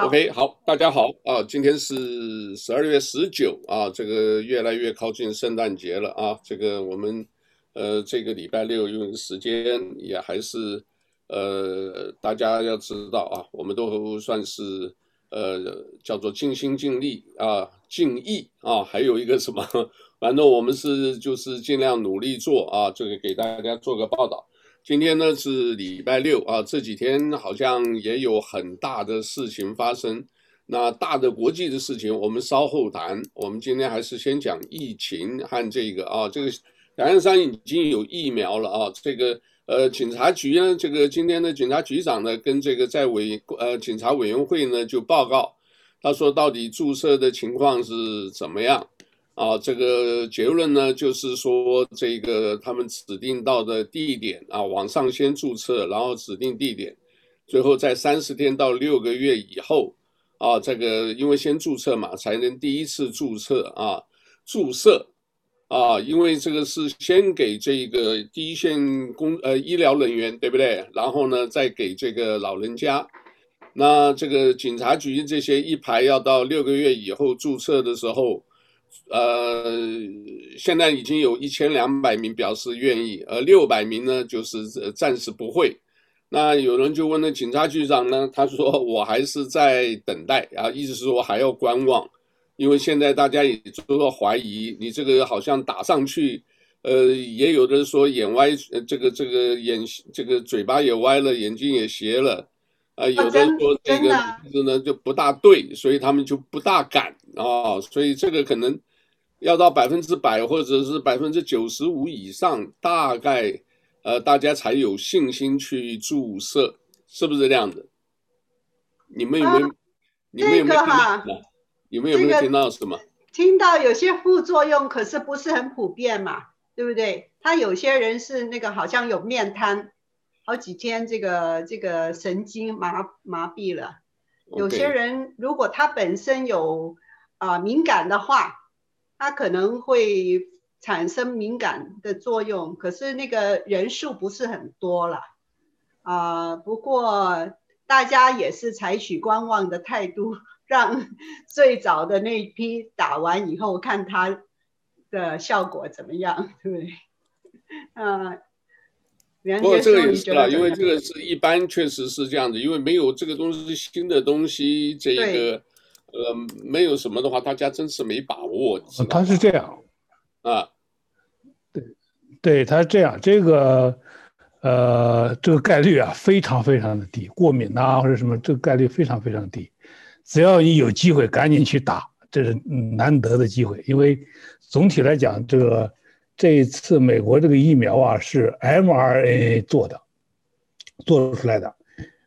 OK，好，大家好啊，今天是十二月十九啊，这个越来越靠近圣诞节了啊，这个我们呃这个礼拜六用时间也还是呃大家要知道啊，我们都算是呃叫做尽心尽力啊，尽意啊，还有一个什么，反正我们是就是尽量努力做啊，这个给大家做个报道。今天呢是礼拜六啊，这几天好像也有很大的事情发生。那大的国际的事情我们稍后谈。我们今天还是先讲疫情和这个啊，这个两岸三已经有疫苗了啊。这个呃，警察局呢，这个今天的警察局长呢，跟这个在委呃警察委员会呢就报告，他说到底注射的情况是怎么样。啊，这个结论呢，就是说，这个他们指定到的地点啊，网上先注册，然后指定地点，最后在三十天到六个月以后，啊，这个因为先注册嘛，才能第一次注册啊，注射，啊，因为这个是先给这个第一线工呃医疗人员，对不对？然后呢，再给这个老人家，那这个警察局这些一排要到六个月以后注册的时候。呃，现在已经有一千两百名表示愿意，而六百名呢，就是暂时不会。那有人就问了警察局长呢，他说我还是在等待啊，意思是说还要观望，因为现在大家也都在怀疑你这个好像打上去，呃，也有的人说眼歪，这个这个眼这个嘴巴也歪了，眼睛也斜了，啊、呃，有的人说这个名字呢就不大对，所以他们就不大敢啊，所以这个可能。要到百分之百或者是百分之九十五以上，大概呃大家才有信心去注射，是不是这样的？你们有没有？啊、你们有没有听到？你们有没有听到什么？听到有些副作用，可是不是很普遍嘛，对不对？他有些人是那个好像有面瘫，好几天这个这个神经麻麻痹了。有些人如果他本身有啊、呃、敏感的话。它可能会产生敏感的作用，可是那个人数不是很多了，啊、呃，不过大家也是采取观望的态度，让最早的那一批打完以后，看它的效果怎么样，对不对？嗯，不过这个也是啦，因为这个是一般确实是这样子，因为没有这个东西新的东西，这个。呃，没有什么的话，大家真是没把握。他是这样，啊，对，对，他是这样，这个，呃，这个概率啊，非常非常的低，过敏呐、啊、或者什么，这个概率非常非常低。只要你有机会，赶紧去打，这是难得的机会。因为总体来讲，这个这一次美国这个疫苗啊，是 mRNA 做的，做出来的，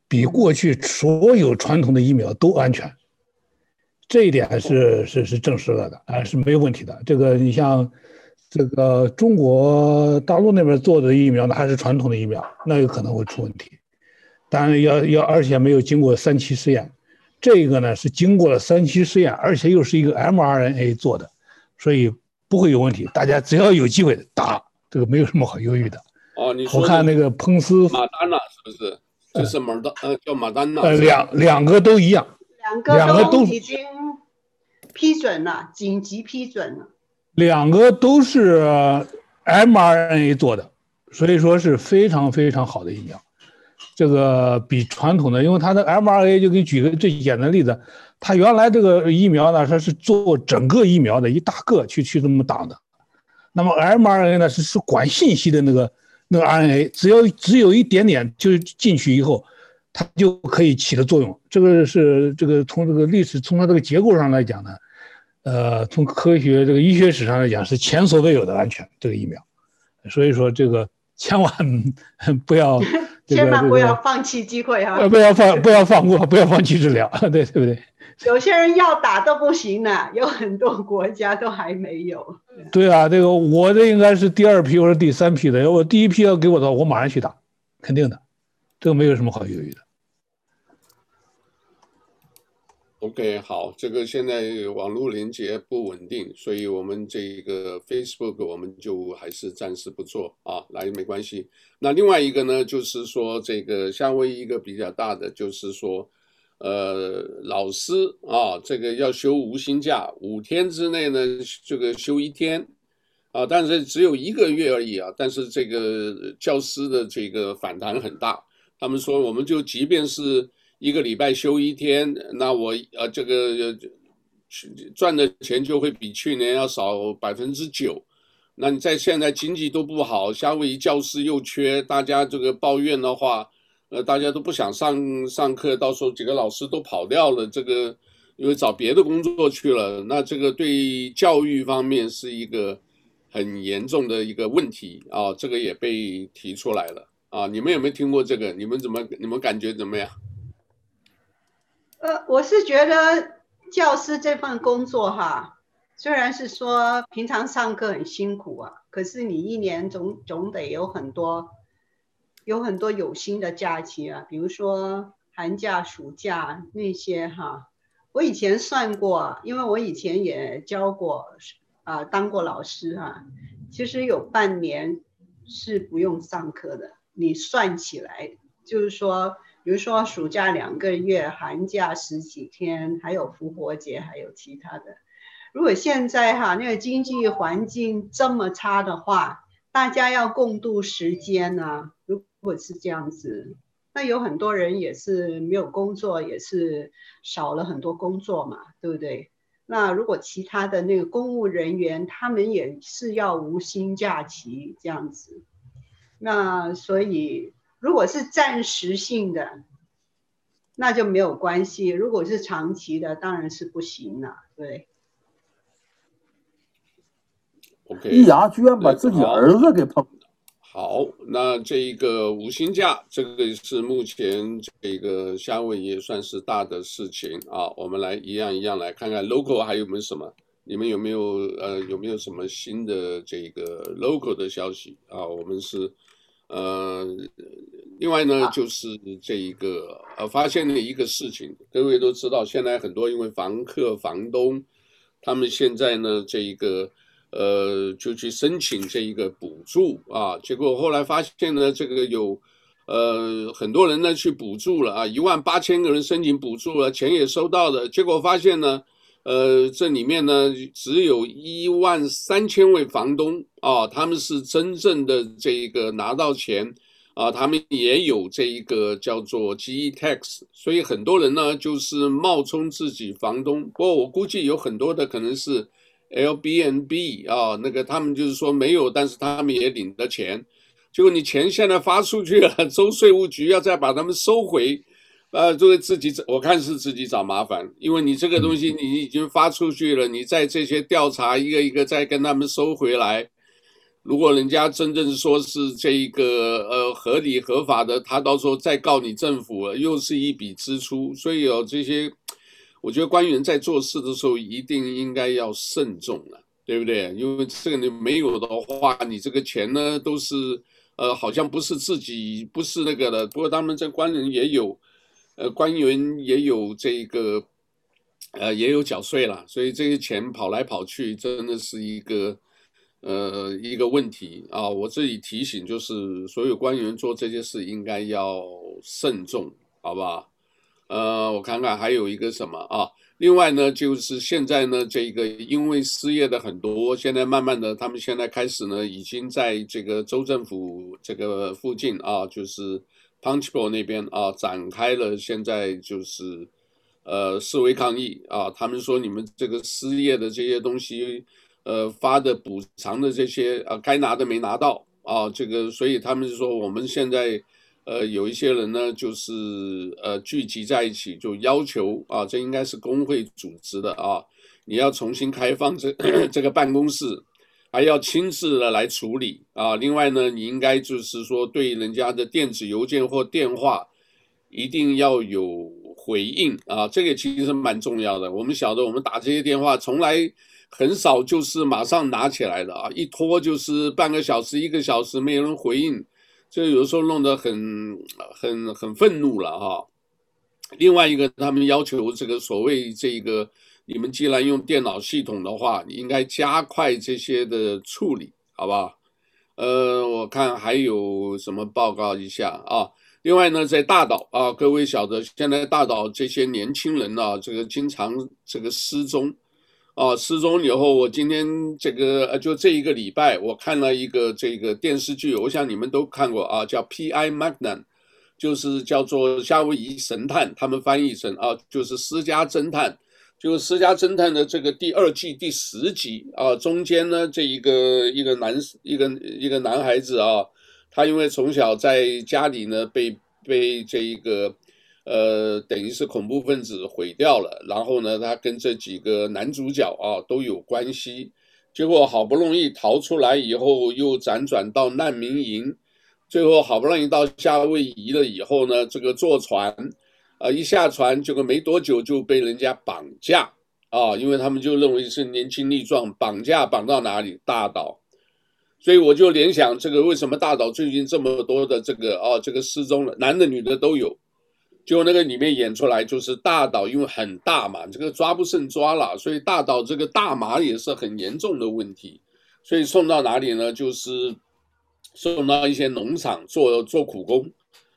比过去所有传统的疫苗都安全。这一点是是是证实了的，啊，是没有问题的。这个你像这个中国大陆那边做的疫苗呢，还是传统的疫苗，那有可能会出问题。当然要要，而且没有经过三期试验，这个呢是经过了三期试验，而且又是一个 mRNA 做的，所以不会有问题。大家只要有机会打，这个没有什么好犹豫的。哦，你说我看那个彭斯，马丹娜是不是？就是马丹，呃，叫马丹娜。呃，两两个都一样，两个都已经。批准了，紧急批准了。两个都是 mRNA 做的，所以说是非常非常好的疫苗。这个比传统的，因为它的 mRNA 就给你举个最简单的例子，它原来这个疫苗呢，它是做整个疫苗的一大个去去这么打的。那么 mRNA 呢是是管信息的那个那个 RNA，只要只有一点点就进去以后。它就可以起的作用，这个是这个从这个历史从它这个结构上来讲呢，呃，从科学这个医学史上来讲是前所未有的安全这个疫苗，所以说这个千万 不要、千万不要放弃机会哈、啊，不要放不要放过，不要放弃治疗，对对不对？有些人要打都不行呢，有很多国家都还没有。对啊，这个我这应该是第二批或者第三批的，要我第一批要给我的话，我马上去打，肯定的。这个没有什么好犹豫的。OK，好，这个现在网络连接不稳定，所以我们这个 Facebook 我们就还是暂时不做啊，来没关系。那另外一个呢，就是说这个夏威夷一个比较大的，就是说，呃，老师啊，这个要休无薪假，五天之内呢，这个休一天，啊，但是只有一个月而已啊。但是这个教师的这个反弹很大，他们说，我们就即便是一个礼拜休一天，那我呃这个赚的钱就会比去年要少百分之九。那你在现在经济都不好，夏威夷教师又缺，大家这个抱怨的话。呃，大家都不想上上课，到时候几个老师都跑掉了，这个因为找别的工作去了，那这个对教育方面是一个很严重的一个问题啊，这个也被提出来了啊。你们有没有听过这个？你们怎么你们感觉怎么样？呃，我是觉得教师这份工作哈，虽然是说平常上课很辛苦啊，可是你一年总总得有很多。有很多有薪的假期啊，比如说寒假、暑假那些哈。我以前算过，因为我以前也教过啊、当过老师哈。其实有半年是不用上课的，你算起来就是说，比如说暑假两个月，寒假十几天，还有复活节，还有其他的。如果现在哈那个经济环境这么差的话，大家要共度时间呢。如果是这样子，那有很多人也是没有工作，也是少了很多工作嘛，对不对？那如果其他的那个公务人员，他们也是要无薪假期这样子，那所以如果是暂时性的，那就没有关系；如果是长期的，当然是不行了，对。OK，易牙居然把自己儿子给碰了。好，那这一个五星假，这个是目前这个夏威夷也算是大的事情啊。我们来一样一样来看看 local 还有没有什么？你们有没有呃有没有什么新的这个 local 的消息啊？我们是呃，另外呢就是这一个呃发现了一个事情，各位都知道，现在很多因为房客房东他们现在呢这一个。呃，就去申请这一个补助啊，结果后来发现呢，这个有，呃，很多人呢去补助了啊，一万八千个人申请补助了，钱也收到了，结果发现呢，呃，这里面呢只有一万三千位房东啊，他们是真正的这一个拿到钱啊，他们也有这一个叫做 GE tax，所以很多人呢就是冒充自己房东，不过我估计有很多的可能是。LBNB 啊，那个他们就是说没有，但是他们也领的钱，结果你钱现在发出去了，州税务局要再把他们收回，呃，就会自己找，我看是自己找麻烦，因为你这个东西你已经发出去了，你在这些调查一个一个再跟他们收回来，如果人家真正说是这一个呃合理合法的，他到时候再告你政府，又是一笔支出，所以有这些。我觉得官员在做事的时候一定应该要慎重了，对不对？因为这个你没有的话，你这个钱呢都是，呃，好像不是自己，不是那个的。不过他们这官人也有，呃，官员也有这个，呃，也有缴税了，所以这些钱跑来跑去，真的是一个，呃，一个问题啊。我这里提醒就是，所有官员做这些事应该要慎重，好不好？呃，我看看还有一个什么啊？另外呢，就是现在呢，这个因为失业的很多，现在慢慢的，他们现在开始呢，已经在这个州政府这个附近啊，就是 Punchbowl 那边啊，展开了现在就是呃示威抗议啊。他们说你们这个失业的这些东西，呃发的补偿的这些啊，该拿的没拿到啊，这个所以他们就说我们现在。呃，有一些人呢，就是呃聚集在一起，就要求啊，这应该是工会组织的啊，你要重新开放这 这个办公室，还要亲自的来处理啊。另外呢，你应该就是说对人家的电子邮件或电话一定要有回应啊，这个其实是蛮重要的。我们晓得，我们打这些电话从来很少就是马上拿起来的啊，一拖就是半个小时、一个小时没有人回应。这有时候弄得很很很愤怒了哈。另外一个，他们要求这个所谓这个，你们既然用电脑系统的话，你应该加快这些的处理，好不好？呃，我看还有什么报告一下啊？另外呢，在大岛啊，各位晓得，现在大岛这些年轻人啊，这个经常这个失踪，啊，失踪以后，我今天这个呃，就这一个礼拜，我看了一个这个电视剧，我想你们都看过啊，叫 P.I. Magnan，就是叫做夏威夷神探，他们翻译成啊，就是私家侦探，就是私家侦探的这个第二季第十集啊，中间呢，这一个一个男一个一个男孩子啊。他因为从小在家里呢，被被这一个，呃，等于是恐怖分子毁掉了。然后呢，他跟这几个男主角啊都有关系。结果好不容易逃出来以后，又辗转到难民营，最后好不容易到夏威夷了以后呢，这个坐船，啊，一下船结果没多久就被人家绑架啊，因为他们就认为是年轻力壮，绑架绑到哪里？大岛。所以我就联想，这个为什么大岛最近这么多的这个哦，这个失踪了，男的女的都有，就那个里面演出来就是大岛，因为很大嘛，这个抓不胜抓了，所以大岛这个大麻也是很严重的问题，所以送到哪里呢？就是送到一些农场做做苦工，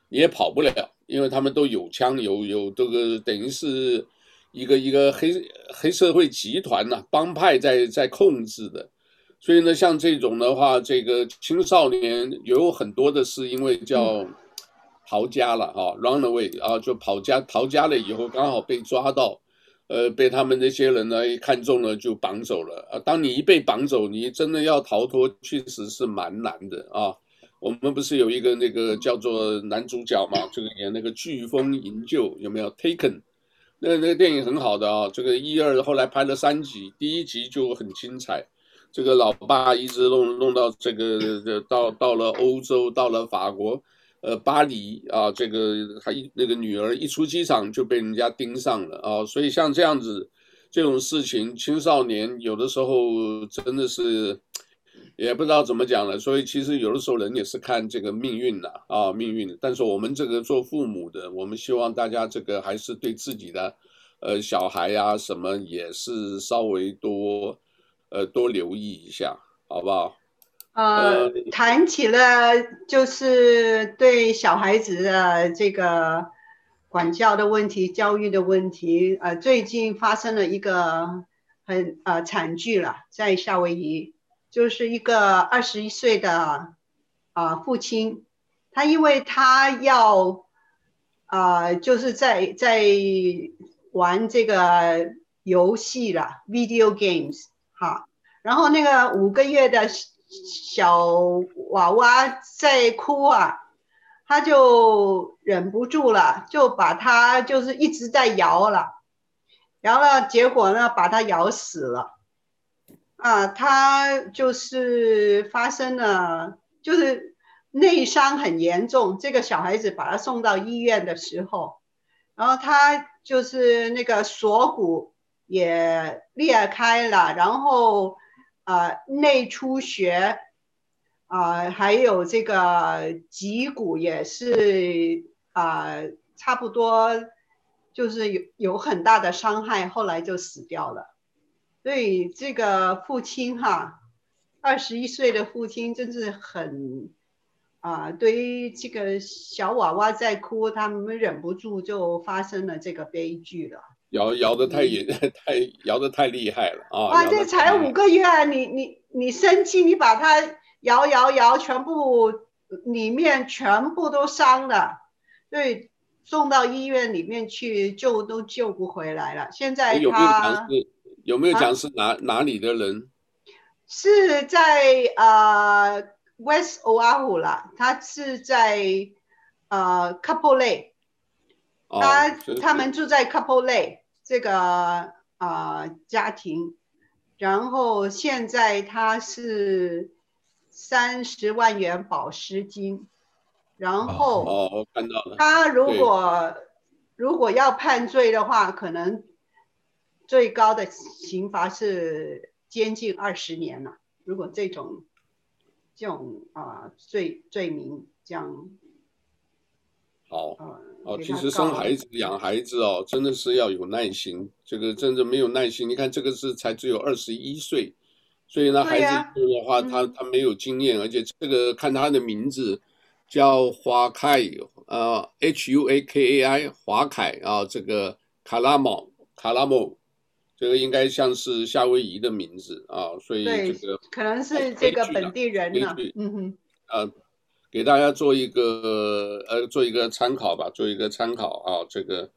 也跑不了，因为他们都有枪有有这个等于是一个一个黑黑社会集团呐、啊，帮派在在控制的。所以呢，像这种的话，这个青少年有很多的是因为叫逃家了啊，run away 啊，就跑家逃家了以后刚好被抓到，呃，被他们那些人呢一看中了就绑走了啊。当你一被绑走，你真的要逃脱，确实是蛮难的啊。我们不是有一个那个叫做男主角嘛，这个演那个飓风营救有没有？Taken，那个那个电影很好的啊，这个一二后来拍了三集，第一集就很精彩。这个老爸一直弄弄到这个到到了欧洲，到了法国，呃，巴黎啊，这个他一那个女儿一出机场就被人家盯上了啊，所以像这样子这种事情，青少年有的时候真的是也不知道怎么讲了，所以其实有的时候人也是看这个命运的啊，命运。但是我们这个做父母的，我们希望大家这个还是对自己的呃小孩呀什么也是稍微多。呃，多留意一下，好不好？呃，谈起了就是对小孩子的这个管教的问题、教育的问题。呃，最近发生了一个很呃惨剧了，在夏威夷，就是一个二十一岁的啊、父亲，他因为他要啊、就是在在玩这个游戏了，video games。哈，然后那个五个月的小娃娃在哭啊，他就忍不住了，就把他就是一直在摇了，摇了，结果呢把他摇死了，啊，他就是发生了，就是内伤很严重。这个小孩子把他送到医院的时候，然后他就是那个锁骨。也裂开了，然后呃内出血，啊、还有这个脊骨也是啊、差不多，就是有有很大的伤害，后来就死掉了。所以这个父亲哈，二十一岁的父亲真是很啊、呃，对于这个小娃娃在哭，他们忍不住就发生了这个悲剧了。摇摇的太严，太摇的太厉害了啊！啊，这才五个月，你你你生气，你把它摇摇摇，全部里面全部都伤了，对，送到医院里面去救都救不回来了。现在他有没有没有讲是哪、啊、哪里的人？是在呃 West Oahu 啦，他是在呃 Kapolei，他、哦、他们住在 Kapolei。这个啊、呃、家庭，然后现在他是三十万元保释金，然后哦，我看到了。他如果如果要判罪的话，可能最高的刑罚是监禁二十年了。如果这种这种啊、呃、罪罪名这样。好，哦，其实生孩子、养孩子哦，真的是要有耐心。这个真的没有耐心，你看这个是才只有二十一岁，所以呢，孩子的话，他他没有经验，而且这个看他的名字叫花凯呃，H U A K A I 华凯啊，这个卡拉莫卡拉莫，这个应该像是夏威夷的名字啊，所以这个可能是这个本地人呢，嗯哼，呃，给大家做一个呃做一个参考吧，做一个参考啊，这个。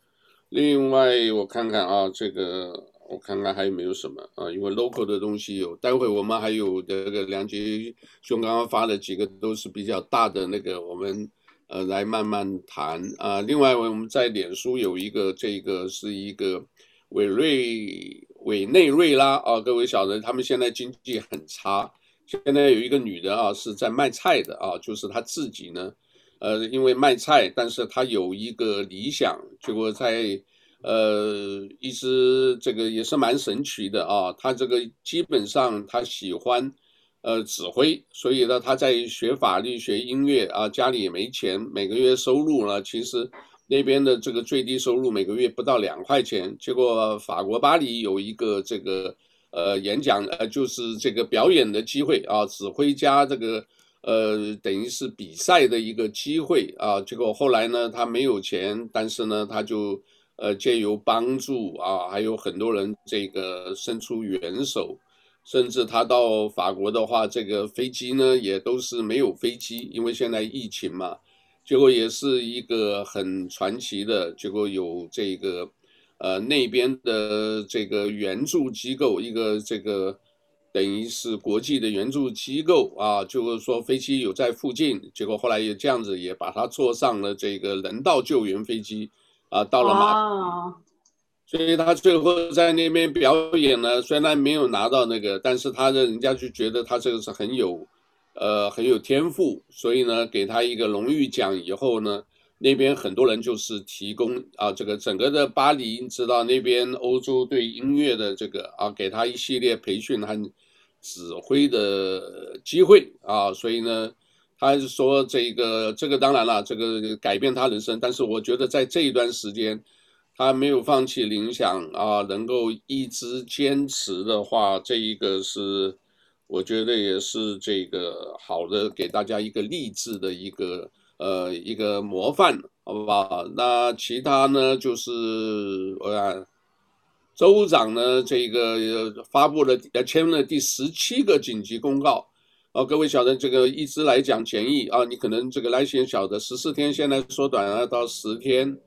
另外我看看啊，这个我看看还有没有什么啊？因为 local 的东西有，待会我们还有这个梁杰兄刚刚发的几个都是比较大的那个，我们呃来慢慢谈啊。另外我们在脸书有一个，这个是一个委瑞委内瑞拉啊，各位晓得他们现在经济很差，现在有一个女的啊是在卖菜的啊，就是她自己呢。呃，因为卖菜，但是她有一个理想，结果在，呃，一直这个也是蛮神奇的啊。她这个基本上她喜欢，呃，指挥，所以呢，她在学法律、学音乐啊，家里也没钱，每个月收入呢，其实那边的这个最低收入每个月不到两块钱。结果法国巴黎有一个这个呃演讲，呃，就是这个表演的机会啊，指挥家这个。呃，等于是比赛的一个机会啊，结果后来呢，他没有钱，但是呢，他就呃借由帮助啊，还有很多人这个伸出援手，甚至他到法国的话，这个飞机呢也都是没有飞机，因为现在疫情嘛，结果也是一个很传奇的，结果有这个呃那边的这个援助机构，一个这个。等于是国际的援助机构啊，就是说飞机有在附近，结果后来也这样子也把它坐上了这个人道救援飞机啊，到了马，所以他最后在那边表演呢，虽然没有拿到那个，但是他的人家就觉得他这个是很有，呃，很有天赋，所以呢，给他一个荣誉奖以后呢，那边很多人就是提供啊，这个整个的巴黎，你知道那边欧洲对音乐的这个啊，给他一系列培训和指挥的机会。啊，所以呢，他是说这个这个当然了，这个改变他人生，但是我觉得在这一段时间，他没有放弃理想啊，能够一直坚持的话，这一个是我觉得也是这个好的，给大家一个励志的一个。呃，一个模范，好不好？那其他呢？就是我看州长呢，这个发布了呃签了第十七个紧急公告。哦，各位晓得这个一直来讲检疫啊，你可能这个来先晓得十四天，现在缩短了到十天。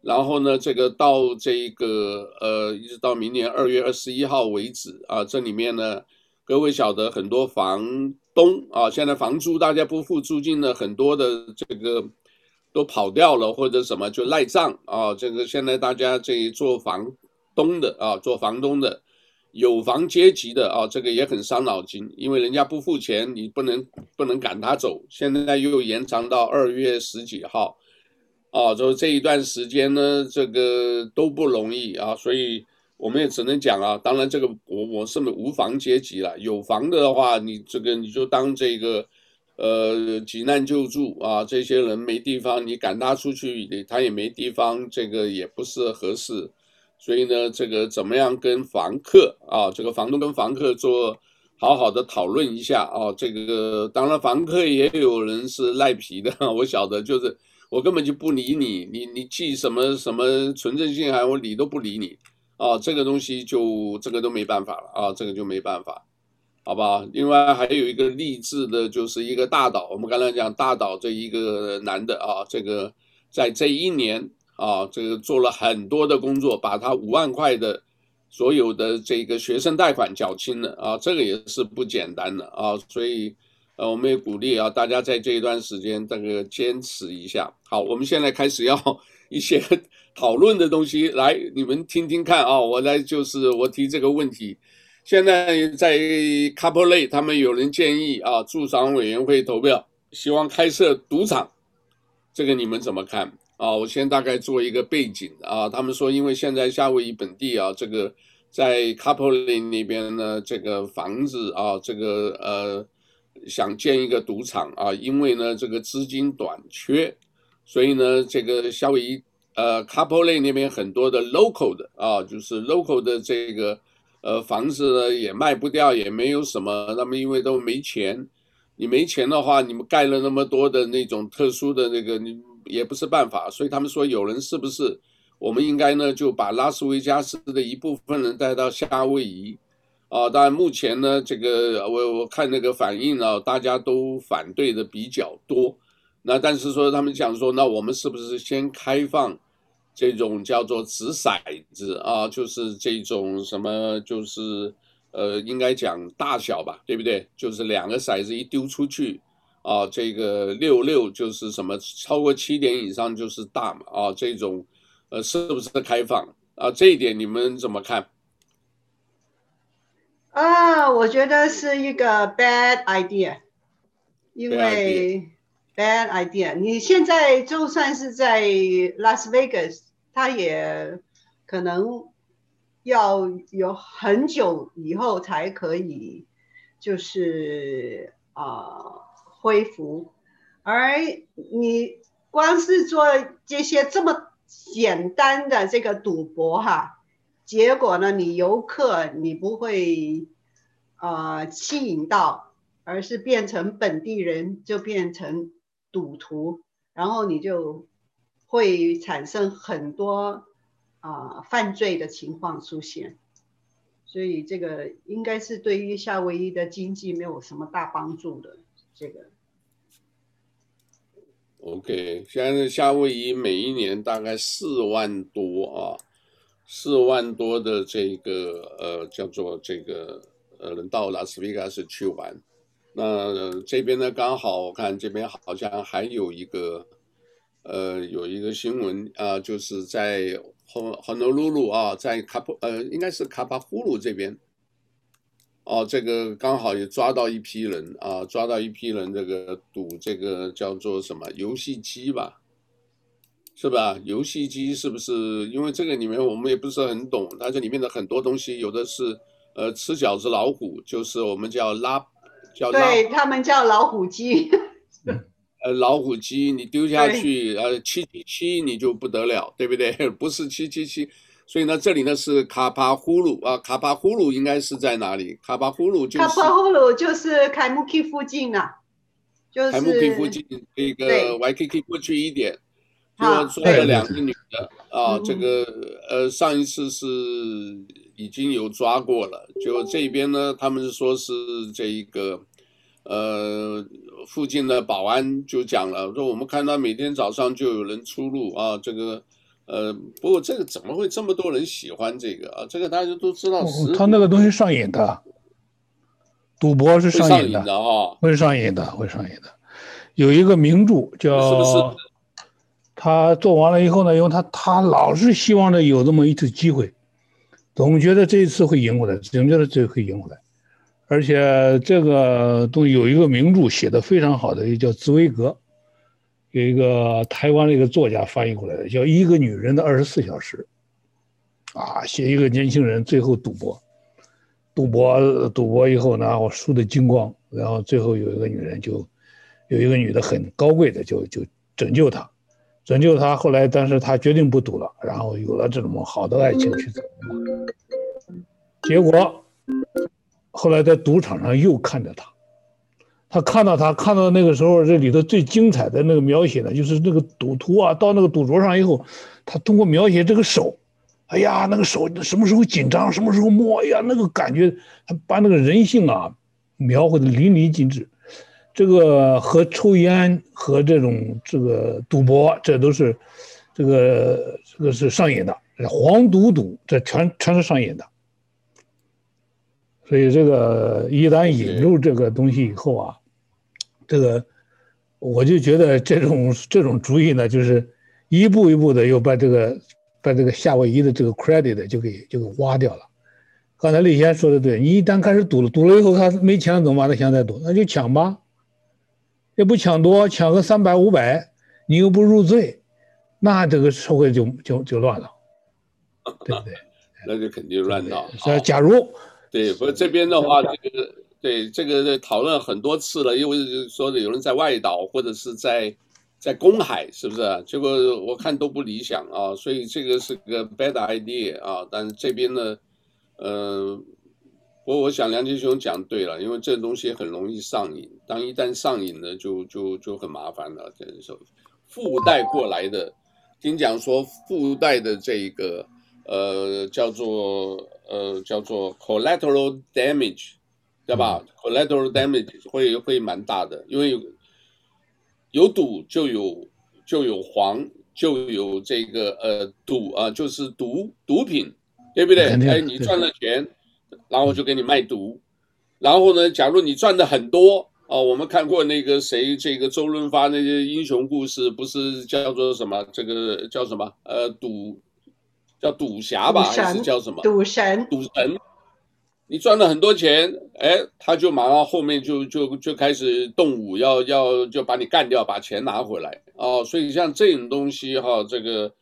然后呢，这个到这个呃，一直到明年二月二十一号为止啊，这里面呢，各位晓得很多房。东啊，现在房租大家不付租金的很多的这个都跑掉了，或者什么就赖账啊。这个现在大家这做房东的啊，做房东的有房阶级的啊，这个也很伤脑筋，因为人家不付钱，你不能不能赶他走。现在又延长到二月十几号，啊，就这一段时间呢，这个都不容易啊，所以。我们也只能讲啊，当然这个我我是无房阶级了，有房的话，你这个你就当这个，呃，急难救助啊，这些人没地方，你赶他出去，他也没地方，这个也不是合适，所以呢，这个怎么样跟房客啊，这个房东跟房客做好好的讨论一下啊，这个当然房客也有人是赖皮的，我晓得，就是我根本就不理你，你你寄什么什么存证信函，我理都不理你。啊，这个东西就这个都没办法了啊，这个就没办法，好吧？另外还有一个励志的，就是一个大岛，我们刚才讲大岛这一个男的啊，这个在这一年啊，这个做了很多的工作，把他五万块的所有的这个学生贷款缴清了啊，这个也是不简单的啊，所以呃，我们也鼓励啊，大家在这一段时间这个坚持一下。好，我们现在开始要 一些。讨论的东西来，你们听听看啊！我来就是我提这个问题。现在在 couple 他们有人建议啊，驻场委员会投票，希望开设赌场。这个你们怎么看啊？我先大概做一个背景啊。他们说，因为现在夏威夷本地啊，这个在 couple 里那边呢，这个房子啊，这个呃想建一个赌场啊，因为呢这个资金短缺，所以呢这个夏威夷。呃，Couple Lake 那边很多的 local 的啊，就是 local 的这个呃房子呢也卖不掉，也没有什么，那么因为都没钱，你没钱的话，你们盖了那么多的那种特殊的那个，你也不是办法，所以他们说有人是不是我们应该呢就把拉斯维加斯的一部分人带到夏威夷啊？当然目前呢这个我我看那个反应啊，大家都反对的比较多。那但是说他们讲说，那我们是不是先开放这种叫做掷骰子啊？就是这种什么就是。呃，应该讲大小吧，对不对？就是两个骰子一丢出去，啊，这个六六就是什么，超过七点以上就是大嘛，啊，这种，呃，是不是开放啊？这一点你们怎么看？啊，我觉得是一个 bad idea，因为 bad idea，, 你现在就算是在拉斯维加斯，它也可能。要有很久以后才可以，就是啊、恢复，而你光是做这些这么简单的这个赌博哈，结果呢，你游客你不会啊、吸引到，而是变成本地人就变成赌徒，然后你就会产生很多。啊、犯罪的情况出现，所以这个应该是对于夏威夷的经济没有什么大帮助的。这个，OK，现在夏威夷每一年大概四万多啊，四万多的这个呃叫做这个呃人到拉斯维加斯去玩，那、这边呢刚好我看这边好像还有一个呃有一个新闻啊、就是在。很很多露露啊，在卡普呃，应该是卡帕呼鲁这边，哦，这个刚好也抓到一批人啊，抓到一批人，这个赌这个叫做什么游戏机吧，是吧？游戏机是不是？因为这个里面我们也不是很懂，它这里面的很多东西，有的是呃吃饺子老虎，就是我们叫拉，叫拉，对他们叫老虎机。呃，老虎机你丢下去，呃，七七七你就不得了，对不对？不是七七七，所以呢，这里呢是卡帕呼鲁啊，卡帕呼鲁应该是在哪里？卡帕呼鲁就是卡帕呼鲁就是凯木基附近啊，就是凯木基附近这个 Waikiki 过去一点，就说了两个女的啊，这个呃上一次是已经有抓过了，就这边呢，他们说是这一个。呃，附近的保安就讲了，说我们看到每天早上就有人出入啊，这个，呃，不过这个怎么会这么多人喜欢这个啊？这个大家都知道，他那个东西上瘾的，赌博是上瘾的啊，会上瘾的，会上瘾的。有一个名著叫，是不是？他做完了以后呢，因为他他老是希望着有这么一次机会，总觉得这一次会赢回来，总觉得这次会赢回来。而且这个都有一个名著写的非常好的，也叫茨威格，有一个台湾的一个作家翻译过来的，叫《一个女人的二十四小时》，啊，写一个年轻人最后赌博，赌博赌博以后呢，我输得精光，然后最后有一个女人就，有一个女的很高贵的就就拯救他，拯救他，后来但是他决定不赌了，然后有了这种好的爱情去走，结果。后来在赌场上又看着他，他看到他看到那个时候这里头最精彩的那个描写呢，就是那个赌徒啊到那个赌桌上以后，他通过描写这个手，哎呀那个手什么时候紧张什么时候摸，哎呀那个感觉，他把那个人性啊描绘的淋漓尽致。这个和抽烟和这种这个赌博，这都是这个这个是上瘾的，黄赌毒这全全是上瘾的。所以这个一旦引入这个东西以后啊，这个我就觉得这种这种主意呢，就是一步一步的又把这个把这个夏威夷的这个 credit 就给就给挖掉了。刚才李先说的对，你一旦开始赌了，赌了以后他没钱了怎么办？他想再赌，那就抢吧，也不抢多，抢个三百五百，你又不入罪，那这个社会就就就乱了，对不对？那就肯定乱了。所以假如。对，不过这边的话，这个对这个讨论很多次了，因为说的有人在外岛或者是在在公海，是不是？结果我看都不理想啊，所以这个是个 bad idea 啊。但是这边呢，呃，不过我想梁吉雄讲对了，因为这东西很容易上瘾，当一旦上瘾了就，就就就很麻烦了。这时候附带过来的，听讲说附带的这个呃叫做呃叫做 collateral damage，对吧？嗯，collateral damage 会会蛮大的，因为有有赌就有就有黄，就有这个呃赌啊，就是毒毒品，对不对？哎，你赚了钱，然后就给你卖毒，然后呢，假如你赚的很多。哦，我们看过那个谁，这个周润发那些英雄故事，不是叫做什么？这个叫什么？呃，赌叫赌侠吧，还是叫什么？赌神。赌神。你赚了很多钱，哎，他就马上后面就就就开始动武，要要就把你干掉，把钱拿回来。哦，所以像这种东西哈，这个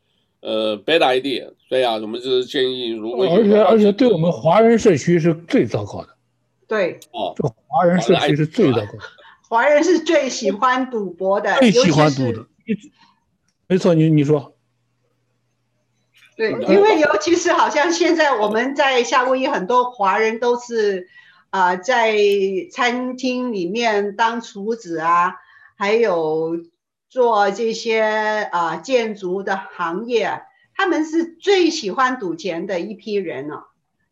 呃，bad idea。对啊，我们就是建议，如果而且而且对我们华人社区是最糟糕的。对，哦，这华人社区是最糟糕的。华人是最喜欢赌博的，最喜欢赌的。没错，你你说。对，因为尤其是好像现在我们在夏威夷，很多华人都是啊、呃，在餐厅里面当厨子啊，还有做这些啊、呃、建筑的行业，他们是最喜欢赌钱的一批人哦。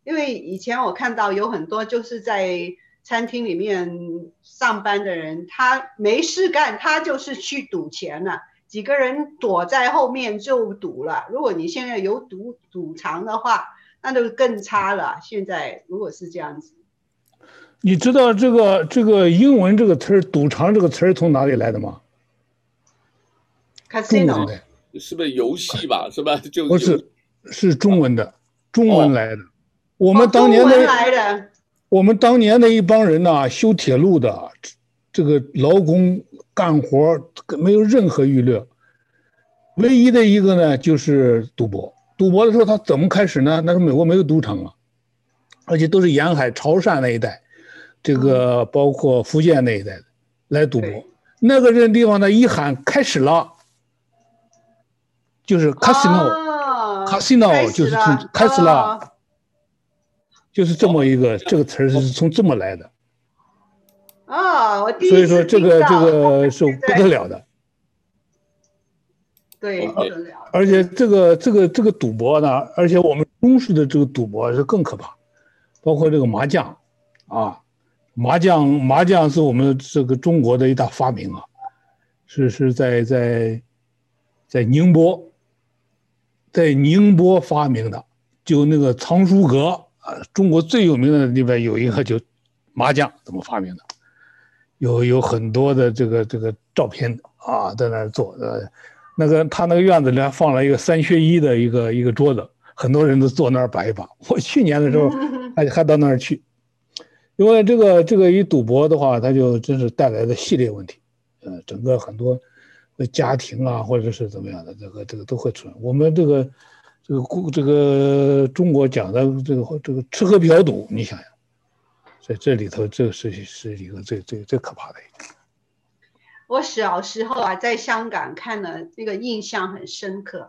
因为以前我看到有很多就是在餐厅里面上班的人，他没事干，他就是去赌钱了。几个人躲在后面就赌了。如果你现在有赌赌场的话，那就更差了。现在如果是这样子，你知道这个这个英文这个词儿“赌场”这个词儿从哪里来的吗？Casino 是不是游戏吧？是吧？就不是，是中文的，中文来的。我们当年的，的我们当年的一帮人呐、啊，修铁路的，这个劳工干活没有任何娱乐，唯一的一个呢就是赌博。赌博的时候他怎么开始呢？那时候美国没有赌场啊，而且都是沿海潮汕那一带，这个包括福建那一带的来赌博。那个这地方呢，一喊开始了，就是 casino，casino、哦、就是从开始了。哦就是这么一个、哦、这个词儿是从这么来的，啊、哦，我第一所以说这个这个是不得了的，对，不得了。而且这个这个这个赌博呢，而且我们中式的这个赌博是更可怕，包括这个麻将，啊，麻将麻将是我们这个中国的一大发明啊，是是在在在宁波，在宁波发明的，就那个藏书阁。啊，中国最有名的地方有一个就麻将怎么发明的，有有很多的这个这个照片啊，在那儿做，呃，那个他那个院子里还放了一个三缺一的一个一个桌子，很多人都坐那儿摆一把。我去年的时候 还还到那儿去，因为这个这个一赌博的话，它就真是带来的系列问题，呃，整个很多家庭啊或者是怎么样的，这个这个都会出来。我们这个。这个故这个中国讲的这个这个吃喝嫖赌，你想想，在这里头，这个是是一个最最最可怕的一个。我小时候啊，在香港看了那个印象很深刻，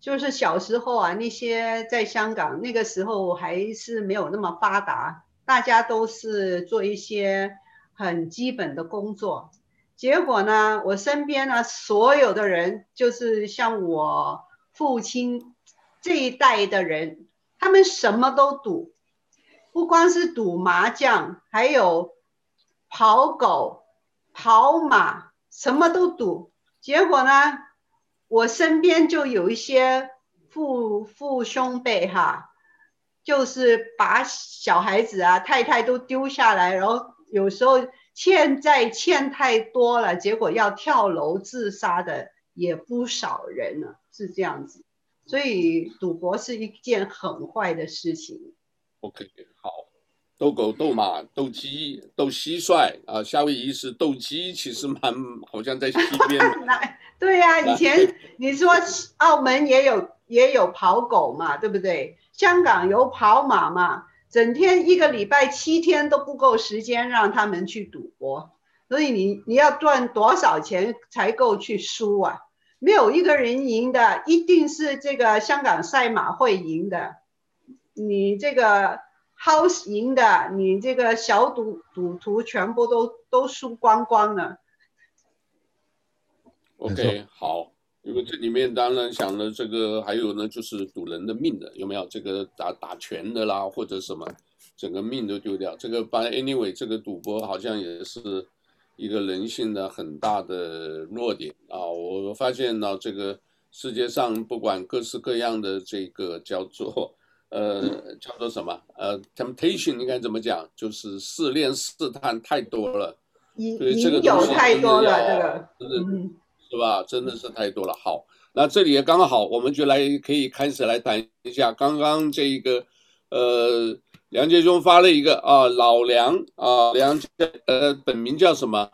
就是小时候啊，那些在香港那个时候还是没有那么发达，大家都是做一些很基本的工作，结果呢，我身边呢所有的人就是像我父亲。这一代的人，他们什么都赌，不光是赌麻将，还有跑狗、跑马，什么都赌。结果呢，我身边就有一些父父兄辈哈，就是把小孩子啊、太太都丢下来，然后有时候欠债欠太多了，结果要跳楼自杀的也不少人呢，是这样子。所以赌博是一件很坏的事情。OK，好，斗狗、斗马、斗鸡、斗蟋蟀啊，夏威夷是斗鸡，其实蛮好像在西边。对呀、啊，以前你说澳门也有也有跑狗嘛，对不对？香港有跑马嘛，整天一个礼拜七天都不够时间让他们去赌博，所以你你要赚多少钱才够去输啊？没有一个人赢的，一定是这个香港赛马会赢的。你这个 house 赢的，你这个小赌赌徒全部都都输光光了。OK，好，因为这里面当然想了这个，还有呢，就是赌人的命的，有没有这个打打拳的啦，或者什么，整个命都丢掉。这个反正 anyway，这个赌博好像也是一个人性的很大的弱点啊。我发现呢，这个世界上不管各式各样的这个叫做。呃，叫做什么？呃，temptation 应该怎么讲？就是试炼试探太多了，所以这个东西太多了，这个真的，是吧？真的是太多了。好，那这里也刚好，我们就来可以开始来谈一下刚刚这一个，呃，梁杰忠发了一个啊，老梁啊，梁呃，本名叫什么？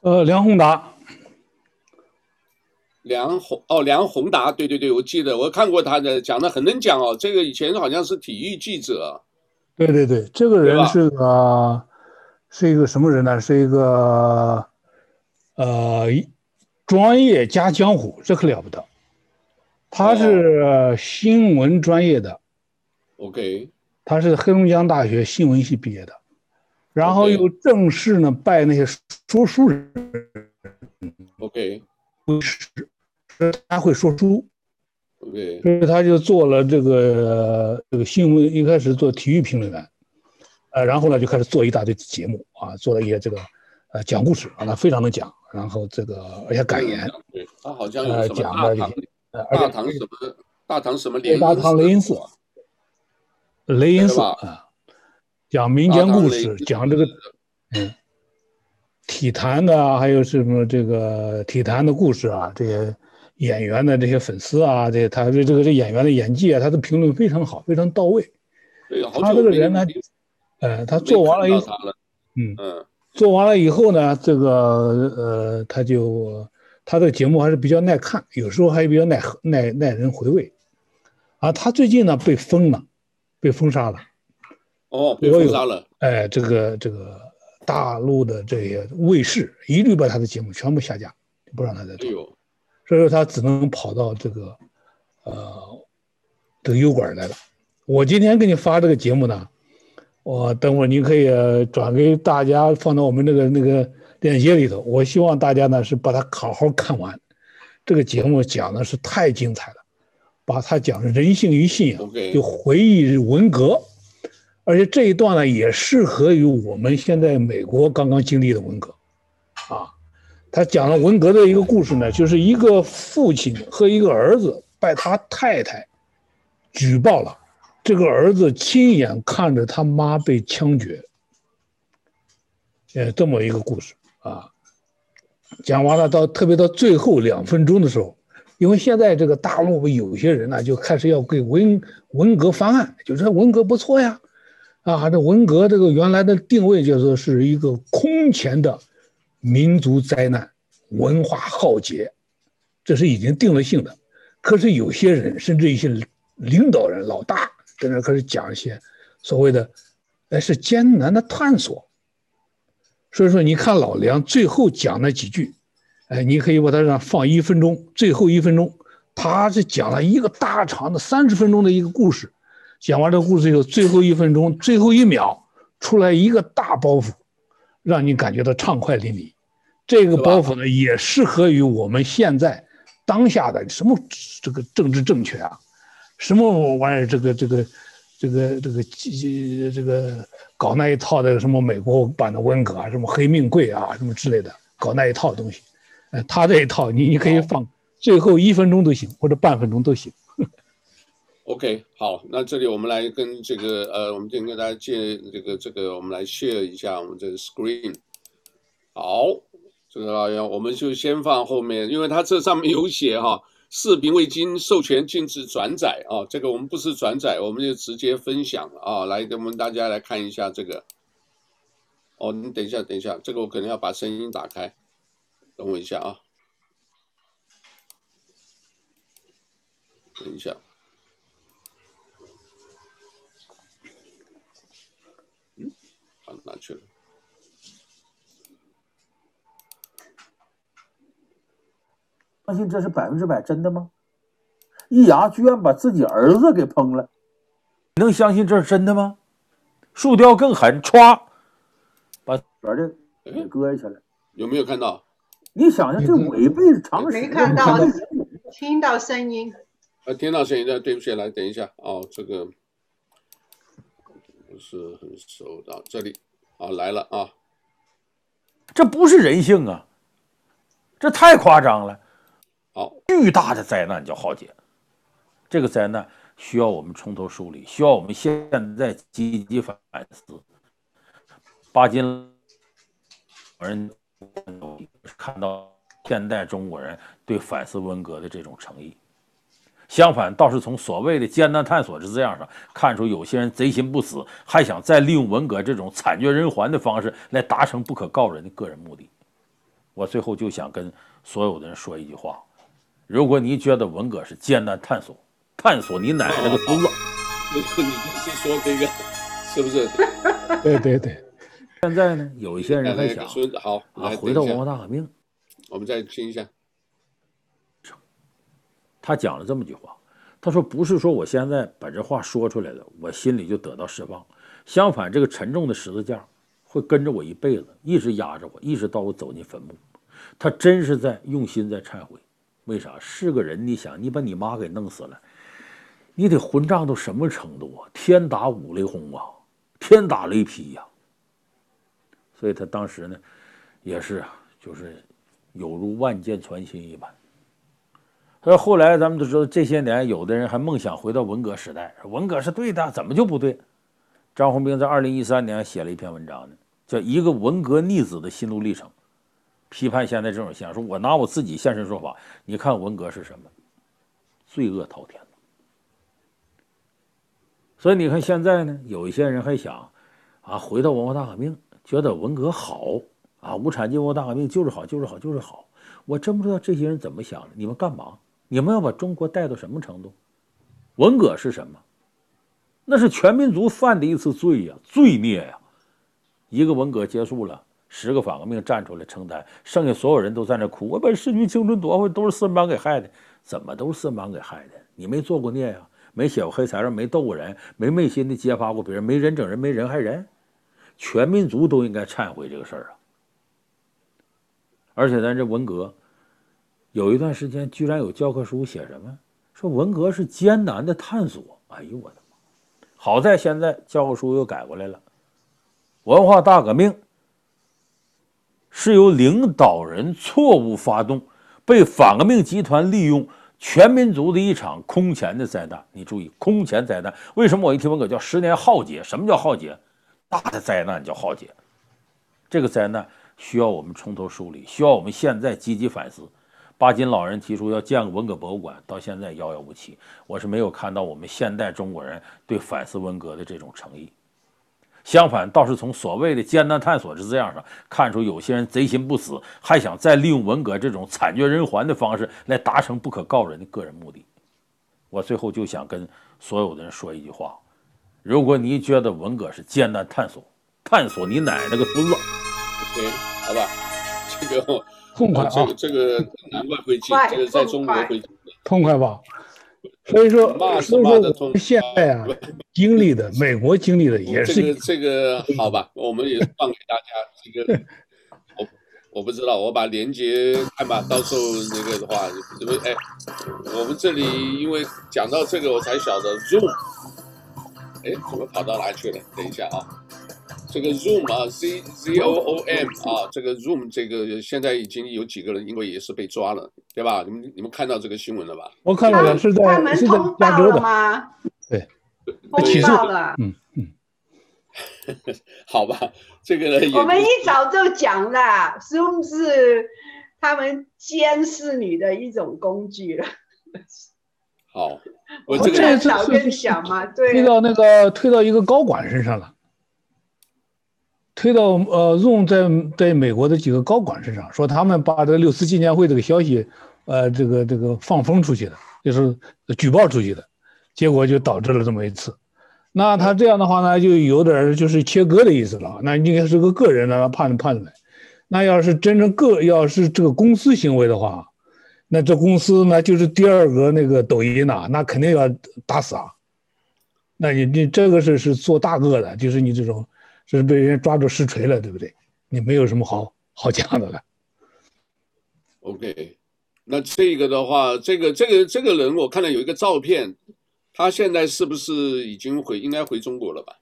呃，梁宏达。梁宏哦，梁宏达，对对对，我记得我看过他的，讲的很能讲哦。这个以前好像是体育记者，对对对，这个人是个是一个什么人呢？是一个呃专业加江湖，这可了不得。他是新闻专业的，OK，他是黑龙江大学新闻系毕业的，然后又正式呢拜那些说书人，OK，为师。他会说书。所以他就做了这个这个新闻，一开始做体育评论员，呃，然后呢就开始做一大堆节目啊，做了一些这个呃讲故事啊，他非常能讲，然后这个而且感言，对，他好像有什么大唐，大唐什么大唐什么雷大唐雷音寺，雷音寺啊，讲民间故事，讲这个嗯体坛的啊，还有什么这个体坛的故事啊，这些。演员的这些粉丝啊，这他这这个这演员的演技啊，他的评论非常好，非常到位。他这个人呢，呃，他做完了以后，嗯嗯，做完了以后呢，这个呃，他就他的节目还是比较耐看，有时候还比较耐耐耐人回味。啊，他最近呢被封了，被封杀了。哦，被封杀了。哎，这个这个大陆的这些卫视一律把他的节目全部下架，不让他再做。所以说他只能跑到这个，呃，这个油管来了。我今天给你发这个节目呢，我等会儿你可以转给大家，放到我们那个那个链接里头。我希望大家呢是把它好好看完。这个节目讲的是太精彩了，把它讲人性与信仰，就回忆文革，而且这一段呢也适合于我们现在美国刚刚经历的文革，啊。他讲了文革的一个故事呢，就是一个父亲和一个儿子被他太太举报了，这个儿子亲眼看着他妈被枪决，呃，这么一个故事啊。讲完了到特别到最后两分钟的时候，因为现在这个大陆有些人呢就开始要给文文革翻案，就说文革不错呀，啊，这文革这个原来的定位就说是一个空前的。民族灾难、文化浩劫，这是已经定了性的。可是有些人，甚至一些领导人、老大，在那开始讲一些所谓的，哎，是艰难的探索。所以说，你看老梁最后讲那几句，哎，你可以把它让放一分钟，最后一分钟，他是讲了一个大长的三十分钟的一个故事。讲完这个故事以后，最后一分钟，最后一秒出来一个大包袱，让你感觉到畅快淋漓。这个包袱呢，也适合于我们现在当下的什么这个政治正确啊，什么玩意儿，这个这个这个这个这这个搞那一套的什么美国版的温格啊，什么黑命贵啊，什么之类的，搞那一套东西，哎，他这一套你你可以放最后一分钟都行，或者半分钟都行。OK，好，那这里我们来跟这个呃，我们今天跟大家借这个这个，我们来 share 一下我们这个 screen，好。这个老杨，我们就先放后面，因为它这上面有写哈，视频未经授权禁止转载啊。这个我们不是转载，我们就直接分享啊。来给，我们大家来看一下这个。哦，你等一下，等一下，这个我可能要把声音打开，等我一下啊。等一下，嗯，跑哪去了？相信这是百分之百真的吗？易牙居然把自己儿子给烹了，你能相信这是真的吗？树雕更狠，歘，把把这给割下去了。有没有看到？你想想，这违背常识。没看到，听到声音。啊，听到声音的，对不起，来等一下哦，这个不是很熟的，这里啊来了啊，这不是人性啊，这太夸张了。好，巨大的灾难叫浩劫，这个灾难需要我们从头梳理，需要我们现在积极反思。巴金人看到现代中国人对反思文革的这种诚意，相反倒是从所谓的艰难探索之字样上看出有些人贼心不死，还想再利用文革这种惨绝人寰的方式来达成不可告人的个人目的。我最后就想跟所有的人说一句话。如果你觉得文革是艰难探索，探索你奶奶个孙子！你你是说这个是不是？对对对。现在呢，有一些人还想，好啊，回到文化大革命，我们再听一下。他讲了这么句话，他说：“不是说我现在把这话说出来了，我心里就得到释放。相反，这个沉重的十字架会跟着我一辈子，一直压着我，一直到我走进坟墓。”他真是在用心在忏悔。为啥是个人？你想，你把你妈给弄死了，你得混账到什么程度啊？天打五雷轰啊，天打雷劈呀、所以他当时呢，也是啊就是有如万箭穿心一般。而后来咱们都知道，这些年有的人还梦想回到文革时代，文革是对的，怎么就不对？张宏兵在二零一三年写了一篇文章呢，叫《一个文革逆子的心路历程》。批判现在这种现象，说我拿我自己现身说法，你看文革是什么？罪恶滔天。所以你看现在呢，有一些人还想啊，回到文化大革命，觉得文革好啊，无产阶级文化大革命就是好，就是好，就是好。我真不知道这些人怎么想的。你们干嘛？你们要把中国带到什么程度？文革是什么？那是全民族犯的一次罪呀，罪孽呀。一个文革结束了。十个反革命站出来承担，剩下所有人都在那哭，我把逝去青春夺回，都是四人帮给害的。怎么都是四人帮给害的？你没做过孽呀？没写过黑材料，没斗过人，没昧心的揭发过别人，没人整人，没人害人。全民族都应该忏悔这个事儿啊！而且咱这文革，有一段时间居然有教科书写什么？说文革是艰难的探索。哎呦我的妈！好在现在教科书又改过来了，文化大革命。是由领导人错误发动，被反革命集团利用，全民族的一场空前的灾难。你注意，空前灾难。为什么我一提文革叫十年浩劫？什么叫浩劫？大的灾难叫浩劫。这个灾难需要我们从头梳理，需要我们现在积极反思。巴金老人提出要建个文革博物馆，到现在遥遥无期。我是没有看到我们现代中国人对反思文革的这种诚意。相反，倒是从所谓的艰难探索之字样上看出，有些人贼心不死，还想再利用文革这种惨绝人寰的方式来达成不可告人的个人目的。我最后就想跟所有的人说一句话：如果你觉得文革是艰难探索，探索你奶奶个孙子！对，好吧，这个痛快啊，这个这个难怪会进，这个在中国会，痛快吧？所以说，所以说，现在啊，经历的美国经历的也是这个这个好吧，我们也放给大家这个，我我不知道，我把链接看吧，到时候那个的话，因为哎，我们这里因为讲到这个，我才晓得 Zoom，哎，怎么跑到哪去了？等一下啊。这个 Zoom 啊，Z Z O O M 啊，这个 Zoom 这个现在已经有几个人，因为也是被抓了，对吧？你们你们看到这个新闻了吧？我看到了，是在他们是在加州的吗？对，起诉了。嗯嗯，好吧，这个呢，我们一早就讲了，Zoom 是他们监视你的一种工具了。好，我这个早跟你讲嘛，对，推到那个推到一个高管身上了。推到呃用在在美国的几个高管身上，说他们把这六四纪念会这个消息，呃，这个这个放风出去的，就是举报出去的，结果就导致了这么一次。那他这样的话呢，就有点就是切割的意思了。那应该是个个人的判判断。那要是真正个要是这个公司行为的话，那这公司呢就是第二个那个抖音呐，那肯定要打死啊。那你你这个是是做大个的，就是你这种。是被人抓住实锤了，对不对？你没有什么好好讲的了。OK，那这个的话，这个这个这个人，我看到有一个照片，他现在是不是已经回，应该回中国了吧？